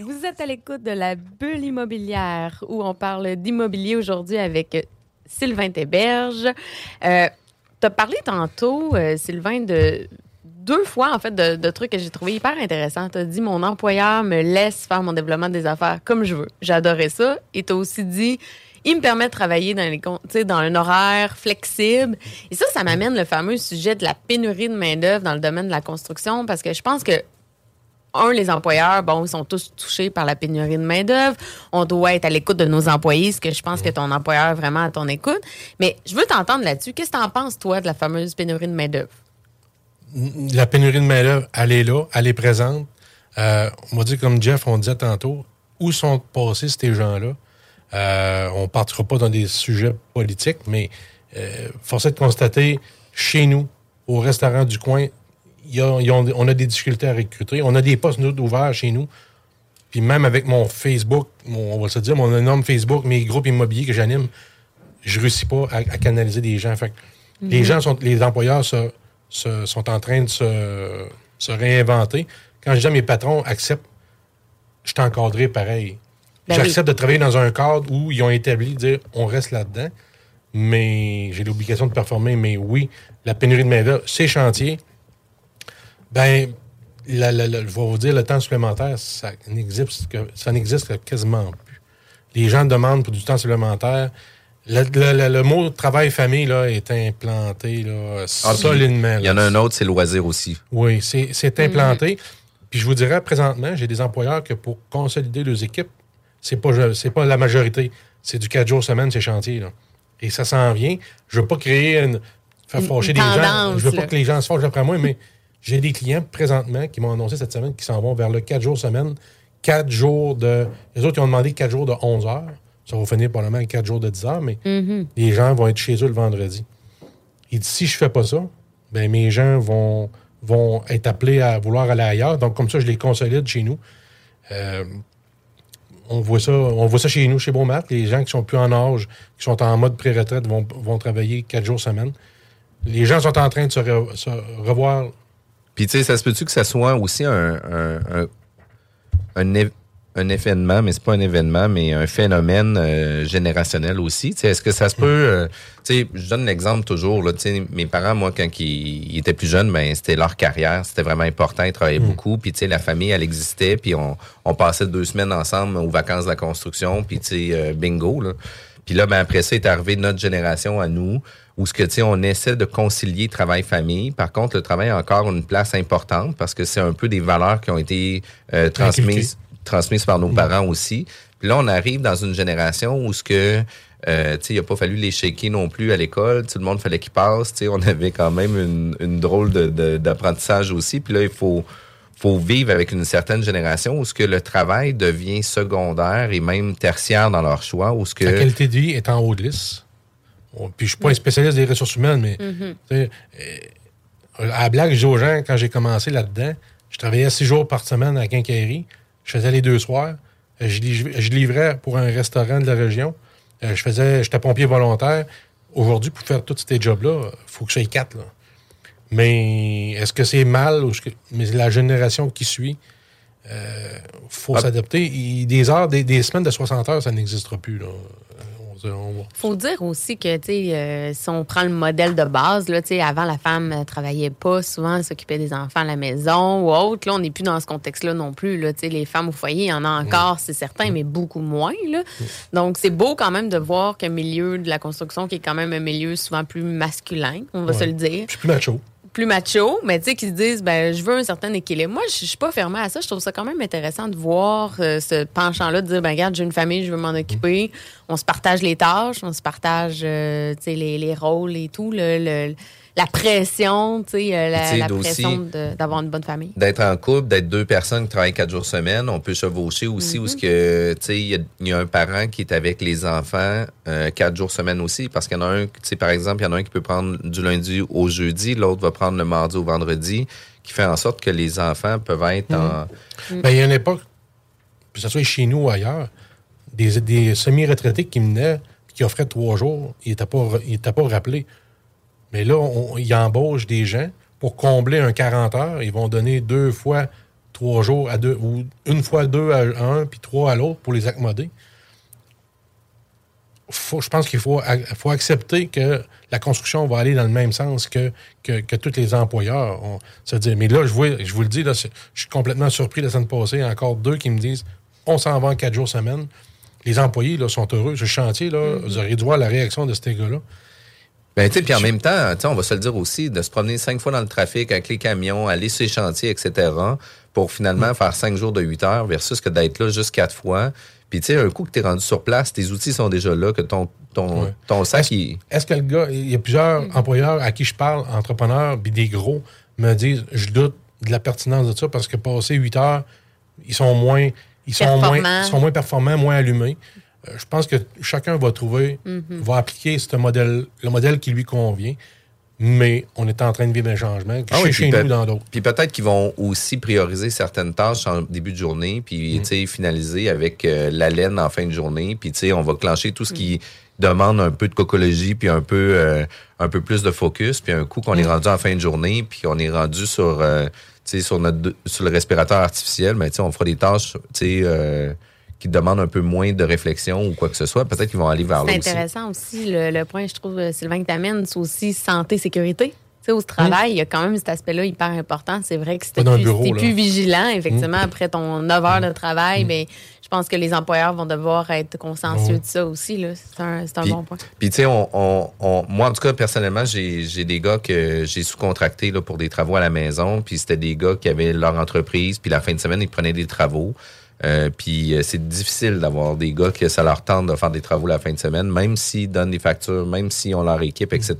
Vous êtes à l'écoute de la bulle immobilière où on parle d'immobilier aujourd'hui avec Sylvain Théberge. Euh, tu as parlé tantôt, euh, Sylvain, de deux fois, en fait, de, de trucs que j'ai trouvé hyper intéressants. Tu as dit mon employeur me laisse faire mon développement des affaires comme je veux. J'adorais ça. Et tu as aussi dit il me permet de travailler dans, les, dans un horaire flexible. Et ça, ça m'amène le fameux sujet de la pénurie de main-d'œuvre dans le domaine de la construction parce que je pense que un, les employeurs, bon, ils sont tous touchés par la pénurie de main-d'œuvre. On doit être à l'écoute de nos employés, ce que je pense que ton employeur est vraiment à ton écoute. Mais je veux t'entendre là-dessus. Qu'est-ce que tu en penses, toi, de la fameuse pénurie de main-d'œuvre? La pénurie de main-d'œuvre, elle est là, elle est présente. Euh, on va dire, comme Jeff, on disait tantôt, où sont passés ces gens-là? Euh, on ne partira pas dans des sujets politiques, mais euh, force est de constater, chez nous, au restaurant du coin, y a- on a des difficultés à recruter. On a des postes ouverts chez nous. Puis même avec mon Facebook, mon- on va se dire, mon énorme Facebook, mes groupes immobiliers que j'anime, je réussis pas à, à canaliser des gens. Fait que Les Mhm. gens sont, les employeurs se- se- sont en train de se, se réinventer. Quand je dis à mes patrons, accepte, je suis encadré pareil. Ben J'accepte de travailler dans un cadre où ils ont établi, dire, on reste là-dedans, mais j'ai l'obligation de performer. Mais oui, la pénurie de main-d'œuvre, ces chantiers, ben, la- la- la- je vais vous dire, le temps supplémentaire, ça n'existe que- ça n'existe quasiment plus. Les gens demandent pour du temps supplémentaire. Le, le- le- le mot travail-famille là, est implanté là, Ah, solidement. Il y en a un autre, c'est loisir aussi. Oui, c'est c'est implanté. Puis je vous dirais, présentement, j'ai des employeurs que pour consolider leurs équipes, c'est pas c'est pas la majorité. C'est du 4 jours semaine, ces chantiers. Là. Et ça s'en vient. Je veux pas créer une. faire fâcher des gens. Je veux pas là. que les gens se fâchent après moi, mais j'ai des clients présentement qui m'ont annoncé cette semaine qui s'en vont vers le 4 jours semaine. 4 jours de. Les autres, ils ont demandé 4 jours de 11 heures. Ça va finir probablement avec 4 jours de 10 heures, mais Mhm. les gens vont être chez eux le vendredi. Il dit, si je fais pas ça, ben mes gens vont, vont être appelés à vouloir aller ailleurs. Donc, comme ça, je les consolide chez nous. Euh, on, voit ça, on voit ça chez nous, chez Beaumat. Les gens qui sont plus en âge, qui sont en mode pré-retraite, vont, vont travailler quatre jours semaine. Les gens sont en train de se, re- se revoir. Puis, tu sais, ça se peut-tu que ça soit aussi un, un, un, un é- un événement, mais c'est pas un événement, mais un phénomène euh, générationnel aussi. Tu sais, Est-ce que ça se peut... euh, tu sais, je donne l'exemple toujours. Là, tu sais, mes parents, moi, quand ils, ils étaient plus jeunes, ben, c'était leur carrière. C'était vraiment important. Ils travaillaient beaucoup. Puis, tu sais, la famille, elle existait. Puis, on, on passait deux semaines ensemble aux vacances de la construction. Puis, tu sais, euh, bingo. Là. Puis là, ben, après ça, est arrivé notre génération à nous, où ce que, tu sais, on essaie de concilier travail-famille. Par contre, le travail a encore une place importante parce que c'est un peu des valeurs qui ont été euh, transmises, transmises par nos parents aussi. Puis là, on arrive dans une génération où ce que, euh, tu sais, il n'a pas fallu les shaker non plus à l'école. Tout le monde fallait. Tu sais, on avait quand même une, une drôle de- de- d'apprentissage aussi. Puis là, il faut faut vivre avec une certaine génération où ce que le travail devient secondaire et même tertiaire dans leur choix, où ce que La qualité de vie est en haut de liste. Puis je suis pas un spécialiste des ressources humaines, mais Mhm. euh, à la blague, je dis aux gens, quand j'ai commencé là-dedans, je travaillais six jours par semaine à la quincaillerie. Je faisais les deux soirs. Euh, Je, liv- je livrais pour un restaurant de la région. Euh, Je faisais, j'étais pompier volontaire. Aujourd'hui, pour faire tous ces jobs-là, il faut que je sois quatre. Là. Mais est-ce que c'est mal? Ou que- mais la génération qui suit, il faut Ah. s'adapter. Des heures, des, des semaines de 60 heures, ça n'existera plus. Là. On- on- faut dire aussi que, tu sais, euh, si on prend le modèle de base, là, tu sais, avant, la femme ne travaillait pas souvent, elle s'occupait des enfants à la maison ou autre. Là, on n'est plus dans ce contexte-là non plus. Là, tu sais, les femmes au foyer, il y en a encore, c'est certain, mais beaucoup moins. Là. Donc, c'est beau quand même de voir qu'un milieu de la construction, qui est quand même un milieu souvent plus masculin, on va Ouais. se le dire, Je suis plus macho. Plus macho, mais tu sais, qui se disent, ben, je veux un certain équilibre. Moi, je suis pas fermée à ça. Je trouve ça quand même intéressant de voir euh, ce penchant-là, de dire, ben, regarde, j'ai une famille, je veux m'en occuper. On se partage les tâches, on se partage, euh, tu sais, les, les rôles et tout, la pression, tu sais, euh, la, pression d'avoir une bonne famille. D'être en couple, d'être deux personnes qui travaillent quatre jours semaine, on peut chevaucher aussi où ce que, tu sais, il y, a- il y a un parent qui est avec les enfants euh, quatre jours semaine aussi, parce qu'il y en a un, tu sais, par exemple, il y en a un qui peut prendre du lundi au jeudi, l'autre va prendre le mardi au vendredi, qui fait en sorte que les enfants peuvent être en... Ben, il y a une époque, que ce soit chez nous ou ailleurs, des, des semi-retraités qui venaient qui offraient trois jours, ils n'étaient pas, ils pas rappelés. Mais là, on, ils embauchent des gens pour combler un 40 heures. Ils vont donner deux fois trois jours à deux, ou une fois deux à un, puis trois à l'autre pour les accommoder. Faut- je pense qu'il faut, ac- faut accepter que la construction va aller dans le même sens que, que, que tous les employeurs. On, se dire, mais là, je, vois, je vous le dis, là, je suis complètement surpris la semaine passée. Il y a encore deux qui me disent on s'en va en quatre jours semaine. Les employés là, sont heureux. Ce chantier, là, vous auriez dû voir la réaction de ces gars-là. Ben, tu sais, puis en même temps, tu sais, on va se le dire aussi, de se promener cinq fois dans le trafic avec les camions, aller sur les chantiers, etc., pour finalement Mm. faire cinq jours de huit heures versus que d'être là juste quatre fois. Puis, tu sais, un coup que tu es rendu sur place, tes outils sont déjà là, que ton, ton, ton sac, il... Est-ce que le gars, il y a plusieurs employeurs à qui je parle, entrepreneurs, puis des gros, me disent je doute de la pertinence de ça parce que passer 8 heures, ils sont moins, ils sont moins, ils sont moins performants, moins allumés. Euh, je pense que chacun va trouver, Mhm. va appliquer ce modèle, le modèle qui lui convient. Mais on est en train de vivre un changement Ah oui, chez puis nous peut- dans d'autres. Puis peut-être qu'ils vont aussi prioriser certaines tâches en début de journée, puis tu sais finaliser avec euh, la laine en fin de journée, puis tu sais on va clencher tout ce qui demande un peu de cocologie, puis un peu euh, un peu plus de focus, puis un coup qu'on est rendu en fin de journée, puis on est rendu sur euh, tu sais sur notre sur le respirateur artificiel, mais tu sais on fera des tâches tu sais euh, qui demandent un peu moins de réflexion ou quoi que ce soit. Peut-être qu'ils vont aller vers là C'est intéressant aussi, le, le point, je trouve, Sylvain, que tu amènes, c'est aussi santé, sécurité. Tu sais, au travail, il y a quand même cet aspect-là hyper important. C'est vrai que si plus, plus vigilant, effectivement, Mm. après ton 9 heures de travail, ben, je pense que les employeurs vont devoir être consciencieux de ça aussi. là. C'est un, c'est un Puis- bon point. Puis, tu sais, on, on, on- moi, en tout cas, personnellement, j'ai j'ai des gars que j'ai sous-contractés là, pour des travaux à la maison. Puis, c'était des gars qui avaient leur entreprise. Puis, la fin de semaine, ils prenaient des travaux. Euh, puis, euh, c'est difficile d'avoir des gars que ça leur tente de faire des travaux la fin de semaine, même s'ils donnent des factures, même s'ils ont leur équipe, etc.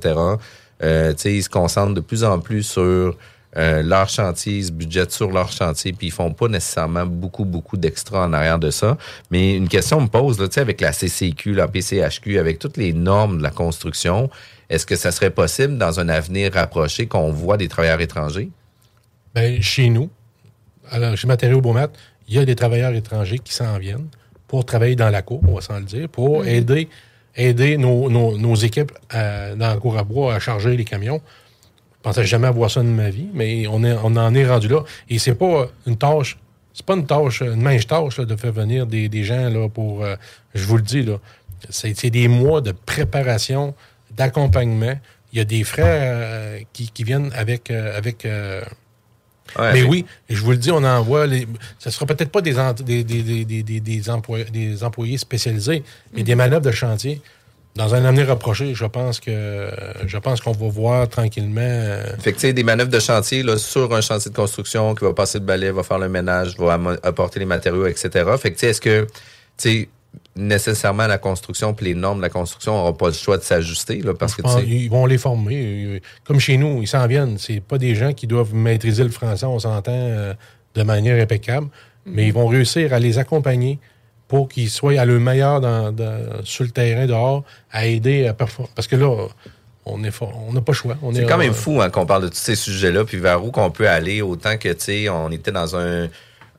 Euh, ils se concentrent de plus en plus sur leur chantier, ils se budgètent sur leur chantier, puis ils font pas nécessairement beaucoup, beaucoup d'extra en arrière de ça. Mais une question me pose, là, avec la CCQ, la PCHQ, avec toutes les normes de la construction, est-ce que ça serait possible dans un avenir rapproché qu'on voit des travailleurs étrangers? Ben, chez nous, alors, chez Matériaux Beaumat, il y a des travailleurs étrangers qui s'en viennent pour travailler dans la cour, on va s'en le dire, pour Mhm. aider, aider nos, nos- nos équipes à- dans la cour à bois à charger les camions. Je pensais jamais avoir ça de ma vie, mais on, est, on en est rendu là. Et c'est pas une tâche, c'est pas une tâche, une mince tâche là, de faire venir des, des gens là, pour, euh, je vous le dis, là, c'est c'est des mois de préparation, d'accompagnement. Il y a des frais euh, qui, qui viennent avec, euh, avec Ouais, mais oui, et je vous le dis, on envoie les. Ce ne sera peut-être pas des, des, des, des, des, des- des employés, des employés spécialisés, mais des manœuvres de chantier. Dans un avenir rapproché, je pense que je pense qu'on va voir tranquillement. euh, Fait que, tu sais, des manœuvres de chantier là, sur un chantier de construction qui va passer le balai, va faire le ménage, va apporter les matériaux, etc. Fait que, tu sais, est-ce que, nécessairement la construction puis les normes de la construction n'auront pas le choix de s'ajuster, là, parce que, pense sais, ils vont les former. Comme chez nous, ils s'en viennent. C'est pas des gens qui doivent maîtriser le français, on s'entend, euh, de manière impeccable, mais ils vont réussir à les accompagner pour qu'ils soient à le meilleur dans, dans- sur le terrain dehors, à aider à performer. Parce que là, on est fort- on n'a pas le choix. C'est est, quand même fou hein, qu'on parle de tous ces sujets-là, puis vers où qu'on peut aller, autant que, tu sais, on était dans un,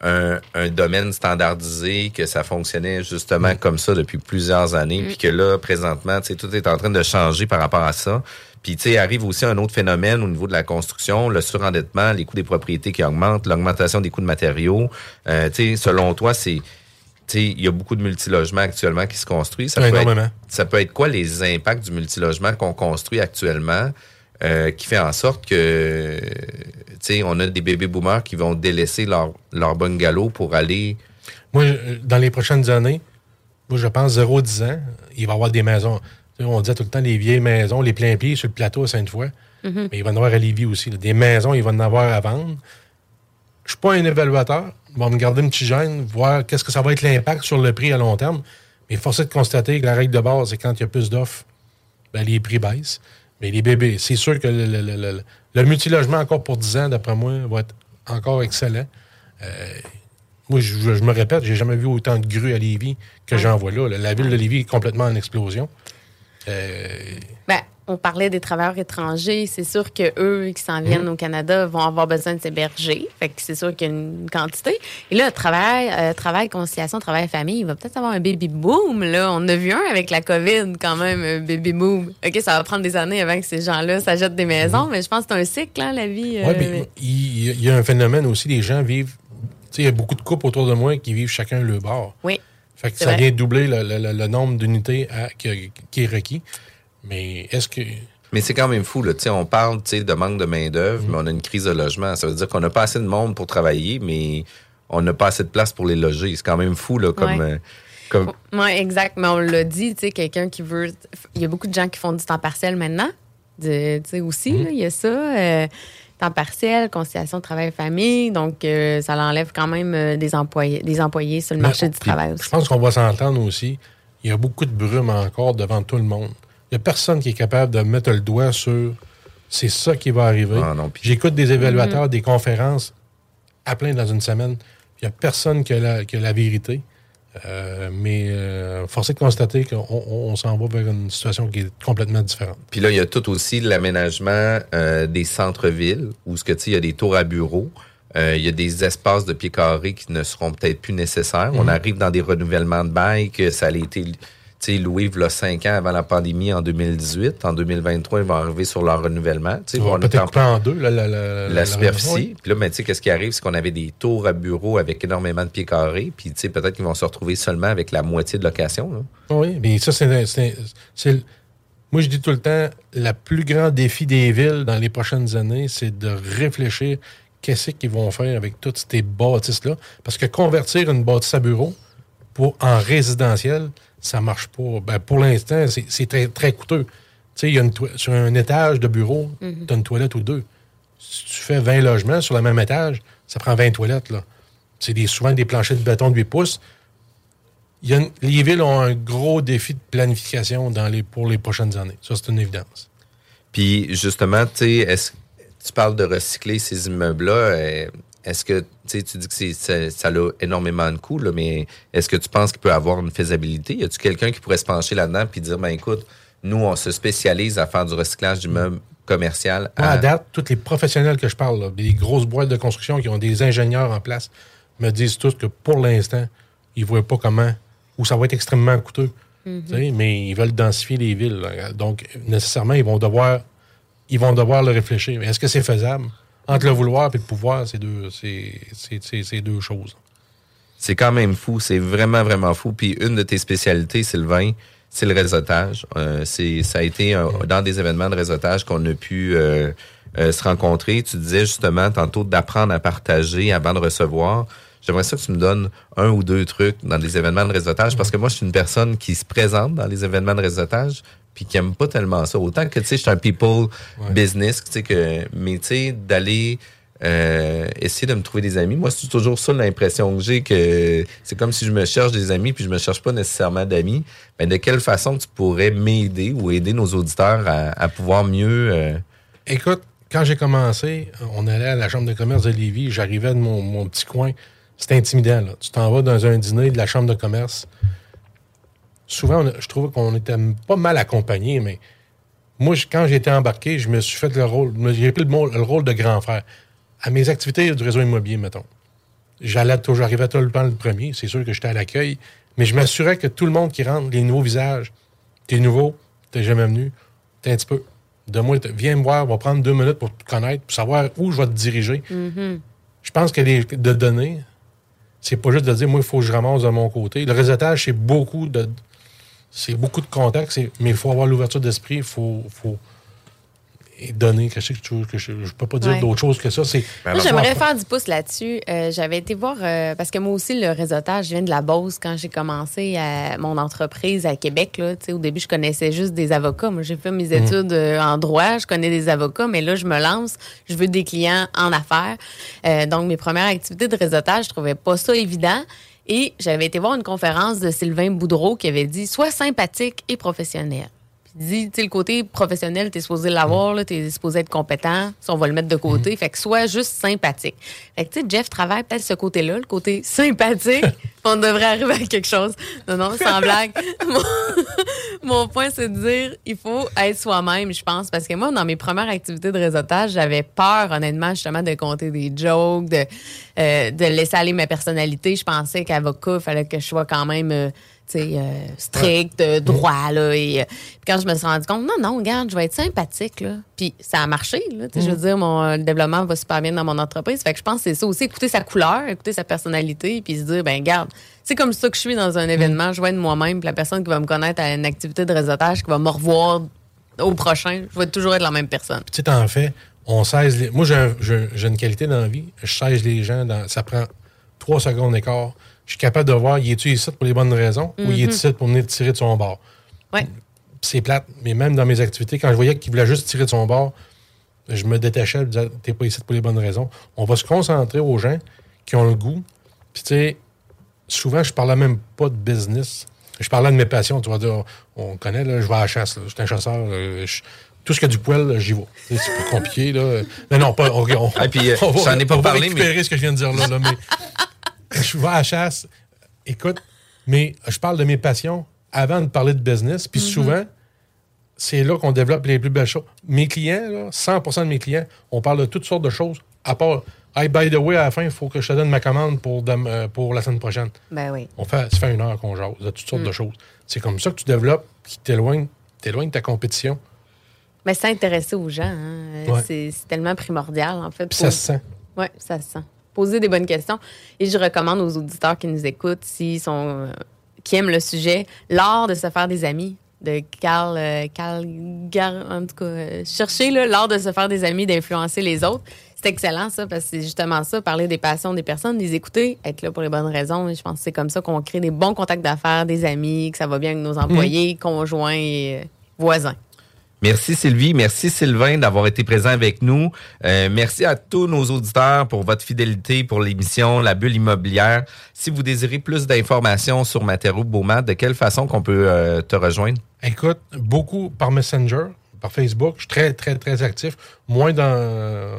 un, un domaine standardisé, que ça fonctionnait justement Mm. comme ça depuis plusieurs années, puis que là, présentement, tu sais, tout est en train de changer par rapport à ça. Puis, tu sais, arrive aussi un autre phénomène au niveau de la construction, le surendettement, les coûts des propriétés qui augmentent, l'augmentation des coûts de matériaux. Euh, tu sais, selon toi, c'est... Tu sais, il y a beaucoup de multilogements actuellement qui se construisent. Ça peut, être, ça peut être quoi les impacts du multilogement qu'on construit actuellement euh, qui fait en sorte que, on a des bébés boomers qui vont délaisser leur, leur bungalow pour aller... Moi, dans les prochaines années, moi, je pense 0-10 ans, il va y avoir des maisons. On disait tout le temps les vieilles maisons, les pleins pieds sur le plateau à Sainte-Foy. Mhm. Mais il va y en avoir à Lévis aussi. là. Des maisons, il va en avoir à vendre. Je suis pas un évaluateur. Il va me garder une petite gêne, voir qu'est-ce que ça va être l'impact sur le prix à long terme. Mais force est de constater que la règle de base, c'est quand il y a plus d'offres, ben, les prix baissent. Mais les bébés, c'est sûr que le, le, le, le- multilogement, encore pour 10 ans, d'après moi, va être encore excellent. Euh, moi, je me répète, j'ai jamais vu autant de grues à Lévis que j'en vois là. La ville de Lévis est complètement en explosion. Euh, Ben, on parlait des travailleurs étrangers. C'est sûr que eux qui s'en viennent Mhm. au Canada vont avoir besoin de s'héberger. Fait que c'est sûr qu'il y a une quantité. Et là, travail, euh, travail, conciliation, travail, famille, il va peut-être avoir un baby boom. Là, on a vu un avec la COVID quand même, un baby boom. Ok, ça va prendre des années avant que ces gens-là s'achètent des maisons, mais je pense que c'est un cycle, hein, la vie. Ouais, euh, il il y a un phénomène aussi, les gens vivent. Tu sais, il y a beaucoup de couples autour de moi qui vivent chacun le bord. Oui. Fait que ça vrai. vient doubler le, le- le- le nombre d'unités qui, qui est requis. Mais est-ce que. Mais c'est quand même fou, là. Tu sais, on parle tu sais, de manque de main-d'œuvre, mais on a une crise de logement. Ça veut dire qu'on n'a pas assez de monde pour travailler, mais on n'a pas assez de place pour les loger. C'est quand même fou, là, comme. Ouais. euh, comme... Oui, exact. Mais on l'a dit, tu sais, quelqu'un qui veut. Il y a beaucoup de gens qui font du temps partiel maintenant. De- Tu sais, aussi, Mhm. là, il y a ça. euh, temps partiel, conciliation travail-famille. Donc, euh, ça l'enlève quand même euh, des, employés, des employés sur le Mais- marché du travail aussi. Je pense qu'on va s'entendre aussi. Il y a beaucoup de brume encore devant tout le monde. Il n'y a personne qui est capable de mettre le doigt sur c'est ça qui va arriver. Ah J'écoute des évaluateurs, Mhm. des conférences à plein dans une semaine. Il n'y a personne qui a la, qui a la vérité. Euh, mais euh, force est de constater qu'on on- on s'en va vers une situation qui est complètement différente. Puis là, il y a tout aussi l'aménagement euh, des centres-villes, où ce que tu sais, il y a des tours à bureaux. euh, il y a des espaces de pieds carrés qui ne seront peut-être plus nécessaires. On Mhm. arrive dans des renouvellements de bail que ça a été sais, loué il a cinq ans avant la pandémie en 2018. En 2023, ils vont arriver sur leur renouvellement. Est peut-être en couper en deux la, la, la, la superficie. oui. Puis là, ben, tu sais, qu'est-ce qui arrive, c'est qu'on avait des tours à bureaux avec énormément de pieds carrés. Puis, tu sais, peut-être qu'ils vont se retrouver seulement avec la moitié de location. là. Oui, mais ça, c'est. Moi, je dis tout le temps, le plus grand défi des villes dans les prochaines années, c'est de réfléchir qu'est-ce qu'ils vont faire avec toutes ces bâtisses-là. Parce que convertir une bâtisse à bureau pour, en résidentiel, ça marche pas. Ben, pour l'instant, c'est très, très coûteux. Tu sais, il y a une toi- sur un étage de bureau, Mhm. tu as une toilette ou deux. Si tu fais 20 logements sur le même étage, ça prend 20 toilettes. là. C'est des, souvent des planchers de béton de 8 pouces. Il y a une- les villes ont un gros défi de planification dans les, pour les prochaines années. Ça, c'est une évidence. Puis justement, tu sais, est-ce tu parles de recycler ces immeubles-là. Est-ce que tu sais, tu dis que c'est- ça, ça a énormément de coûts, là, mais est-ce que tu penses qu'il peut avoir une faisabilité? Y a-tu quelqu'un qui pourrait se pencher là-dedans puis dire, ben écoute, nous, on se spécialise à faire du recyclage d'immeubles commercial. Moi, à- à date, tous les professionnels que je parle, là, des grosses boîtes de construction qui ont des ingénieurs en place, me disent tous que pour l'instant, ils ne voient pas comment, ou ça va être extrêmement coûteux. Mhm. Mais ils veulent densifier les villes. là. Donc, nécessairement, ils vont devoir, ils vont devoir le réfléchir. Mais est-ce que c'est faisable? Entre le vouloir et le pouvoir, c'est deux, c'est, deux choses. C'est quand même fou, c'est vraiment, vraiment fou. Puis une de tes spécialités, Sylvain, c'est le réseautage. Euh, c'est, ça a été dans des événements de réseautage qu'on a pu euh, euh, se rencontrer. Tu disais justement tantôt d'apprendre à partager avant de recevoir. J'aimerais ça que tu me donnes un ou deux trucs dans des événements de réseautage parce que moi, je suis une personne qui se présente dans les événements de réseautage puis qui aime pas tellement ça. Autant que, tu sais, je suis un people business, tu sais, que, mais tu sais, d'aller euh, essayer de me trouver des amis. Moi, c'est toujours ça l'impression que j'ai que c'est comme si je me cherche des amis puis je me cherche pas nécessairement d'amis. Mais de quelle façon tu pourrais m'aider ou aider nos auditeurs à, à pouvoir mieux euh, Écoute, quand j'ai commencé, on allait à la chambre de commerce de Lévis, j'arrivais de mon, mon petit coin. C'était intimidant. Là. Tu t'en vas dans un dîner de la chambre de commerce. Souvent, on je trouve qu'on était pas mal accompagnés, mais moi, je- quand j'ai été embarqué, je me suis fait le rôle, j'ai pris le, rôle de grand frère. À mes activités du réseau immobilier, mettons. J'allais toujours, j'arrivais tout le temps le premier. C'est sûr que j'étais à l'accueil, mais je m'assurais que tout le monde qui rentre, les nouveaux visages, t'es nouveau, t'es jamais venu, t'es un petit peu. De moi, viens me voir, on va prendre deux minutes pour te connaître, pour savoir où je vais te diriger. Mhm. Je pense que les, de donner, c'est pas juste de dire, moi, il faut que je ramasse de mon côté. Le réseautage, c'est beaucoup de. C'est beaucoup de contacts, mais il faut avoir l'ouverture d'esprit, il faut, faut. donner. Que je, que tu- que je ne peux pas dire Ouais. d'autre chose que ça. C'est Ben, Moi, j'aimerais faire du pouce là-dessus. Euh, J'avais été voir, euh, parce que moi aussi, le réseautage, je viens de la Beauce quand j'ai commencé à mon entreprise à Québec. Là, au début, je connaissais juste des avocats. Moi, j'ai fait mes études euh, en droit, je connais des avocats, mais là, je me lance, je veux des clients en affaires. Euh, donc, mes premières activités de réseautage, je trouvais pas ça évident. Et j'avais été voir une conférence de Sylvain Boudreau qui avait dit Sois sympathique et professionnel. Dit, tu sais, le côté professionnel, t'es supposé l'avoir, là, t'es supposé être compétent, ça, on va le mettre de côté. Fait que sois juste sympathique. Fait que, tu sais, Jeff travaille peut-être ce côté-là, le côté sympathique. on devrait arriver à quelque chose. Non, non, sans blague. Mon, point, c'est de dire, il faut être soi-même, je pense. Parce que moi, dans mes premières activités de réseautage, j'avais peur, honnêtement, justement, de compter des jokes, de, euh, de laisser aller ma personnalité. Je pensais qu'avocat, il fallait que je sois quand même, euh, tu euh, strict, euh, droit, là. Et euh, puis quand je me suis rendu compte, non, non, regarde, je vais être sympathique, là. Puis ça a marché, là. Je veux dire, mon euh, le développement va super bien dans mon entreprise. Fait que je pense que c'est ça aussi, écouter sa couleur, écouter sa personnalité, puis se dire, ben, regarde, c'est comme ça que je suis dans un événement, je vais être moi-même, puis la personne qui va me connaître à une activité de réseautage, qui va me revoir au prochain, je vais toujours être la même personne. Tu sais, en fait, on saisit les... Moi, j'ai un- j'ai j'ai une qualité dans la vie. Je saisis les gens. Dans... Ça prend trois secondes d'écart. Je suis capable de voir, y est-tu ici pour les bonnes raisons ou y est Mhm. ici pour venir tirer de son bord? Ouais. C'est plate, mais même dans mes activités, quand je voyais qu'il voulait juste tirer de son bord, je me détachais, je me disais, t'es pas ici pour les bonnes raisons. On va se concentrer aux gens qui ont le goût. Puis, tu sais, souvent, je parlais même pas de business. Je parlais de mes passions. Tu vas dire, on connaît, là, je vais à la chasse. là. Je suis un chasseur. euh, je- tout ce qui a du poil, j'y vais. C'est plus compliqué, là. Mais non, pas. On, on- Ah, puis, euh, on va- j'en ai pas on parlé, récupérer mais- ce que je viens de dire là, là, mais je vais à la chasse. Écoute, mais je parle de mes passions avant de parler de business. Puis Mhm. souvent, c'est là qu'on développe les plus belles choses. Mes clients, là, 100 de mes clients, on parle de toutes sortes de choses, à part, hey, by the way, à la fin, il faut que je te donne ma commande pour, euh, pour la semaine prochaine. Ben oui. On fait, ça fait une heure qu'on jase de toutes sortes Mm. de choses. C'est comme ça que tu développes, qui t'éloigne, de ta compétition. Mais s'intéresser aux gens, hein, Ouais. c'est tellement primordial, en fait. Ça se sent. Oui, ça se sent. Poser des bonnes questions. Et je recommande aux auditeurs qui nous écoutent, s'ils sont, euh, qui aiment le sujet, l'art de se faire des amis de Carl, euh, Carl Gar- en tout cas, euh, chercher l'art de se faire des amis, d'influencer les autres. C'est excellent, ça, parce que c'est justement ça, parler des passions des personnes, les écouter, être là pour les bonnes raisons. Et je pense que c'est comme ça qu'on crée des bons contacts d'affaires, des amis, que ça va bien avec nos employés, conjoints et euh, voisins. Merci Sylvie, merci Sylvain d'avoir été présent avec nous. Euh, merci à tous nos auditeurs pour votre fidélité pour l'émission La Bulle immobilière. Si vous désirez plus d'informations sur Matero Beaumat, de quelle façon qu'on peut euh, te rejoindre? Écoute, beaucoup par Messenger, par Facebook. Je suis très, très, très actif. Moins dans. euh,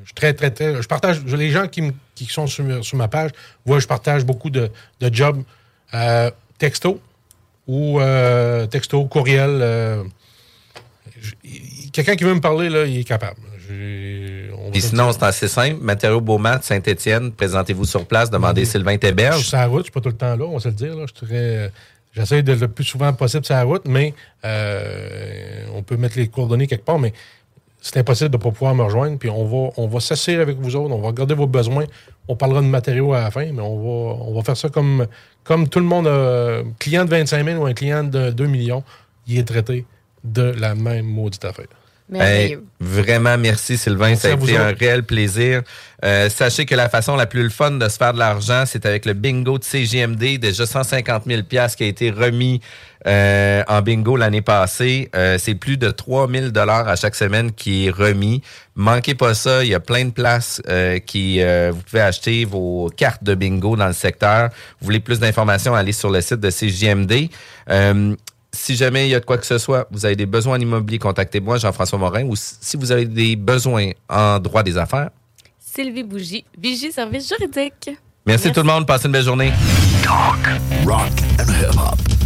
je suis très, très, très. Je partage. Les gens qui, qui sont sur, sur ma page voient, je partage beaucoup de, de jobs texto ou texto, courriel. Euh, je- Quelqu'un qui veut me parler, là, il est capable. Puis sinon, c'est assez simple. Matériaux Beaumat, Saint-Étienne, présentez-vous sur place, demandez Sylvain Je Théberge. suis sur la route, je suis pas tout le temps là, on va se le dire. Là. Je très- J'essaie de le plus souvent possible sur la route, mais euh, on peut mettre les coordonnées quelque part, mais c'est impossible de ne pas pouvoir me rejoindre. Puis on va, on va s'asseoir avec vous autres, on va regarder vos besoins. On parlera de matériaux à la fin, mais on va, on va faire ça comme, comme tout le monde. a- client de 25 000 ou un client de 2 millions, il est traité de la même maudite affaire. Hey, vraiment, merci Sylvain. Merci ça a été un réel plaisir. Euh, sachez que la façon la plus fun de se faire de l'argent, c'est avec le bingo de CGMD. Déjà 150 000 pièces qui a été remis euh, en bingo l'année passée. Euh, c'est plus de 3000 dollars à chaque semaine qui est remis. Manquez pas ça. Il y a plein de places euh, qui euh, vous pouvez acheter vos cartes de bingo dans le secteur. Vous voulez plus d'informations, allez sur le site de CGMD. Si jamais il y a de quoi que ce soit, vous avez des besoins en immobilier, contactez-moi, Jean-François Morin, ou si vous avez des besoins en droit des affaires. Sylvie Bougie, Vigie Service Juridique. Merci, tout le monde, passez une belle journée. Rock and hip hop.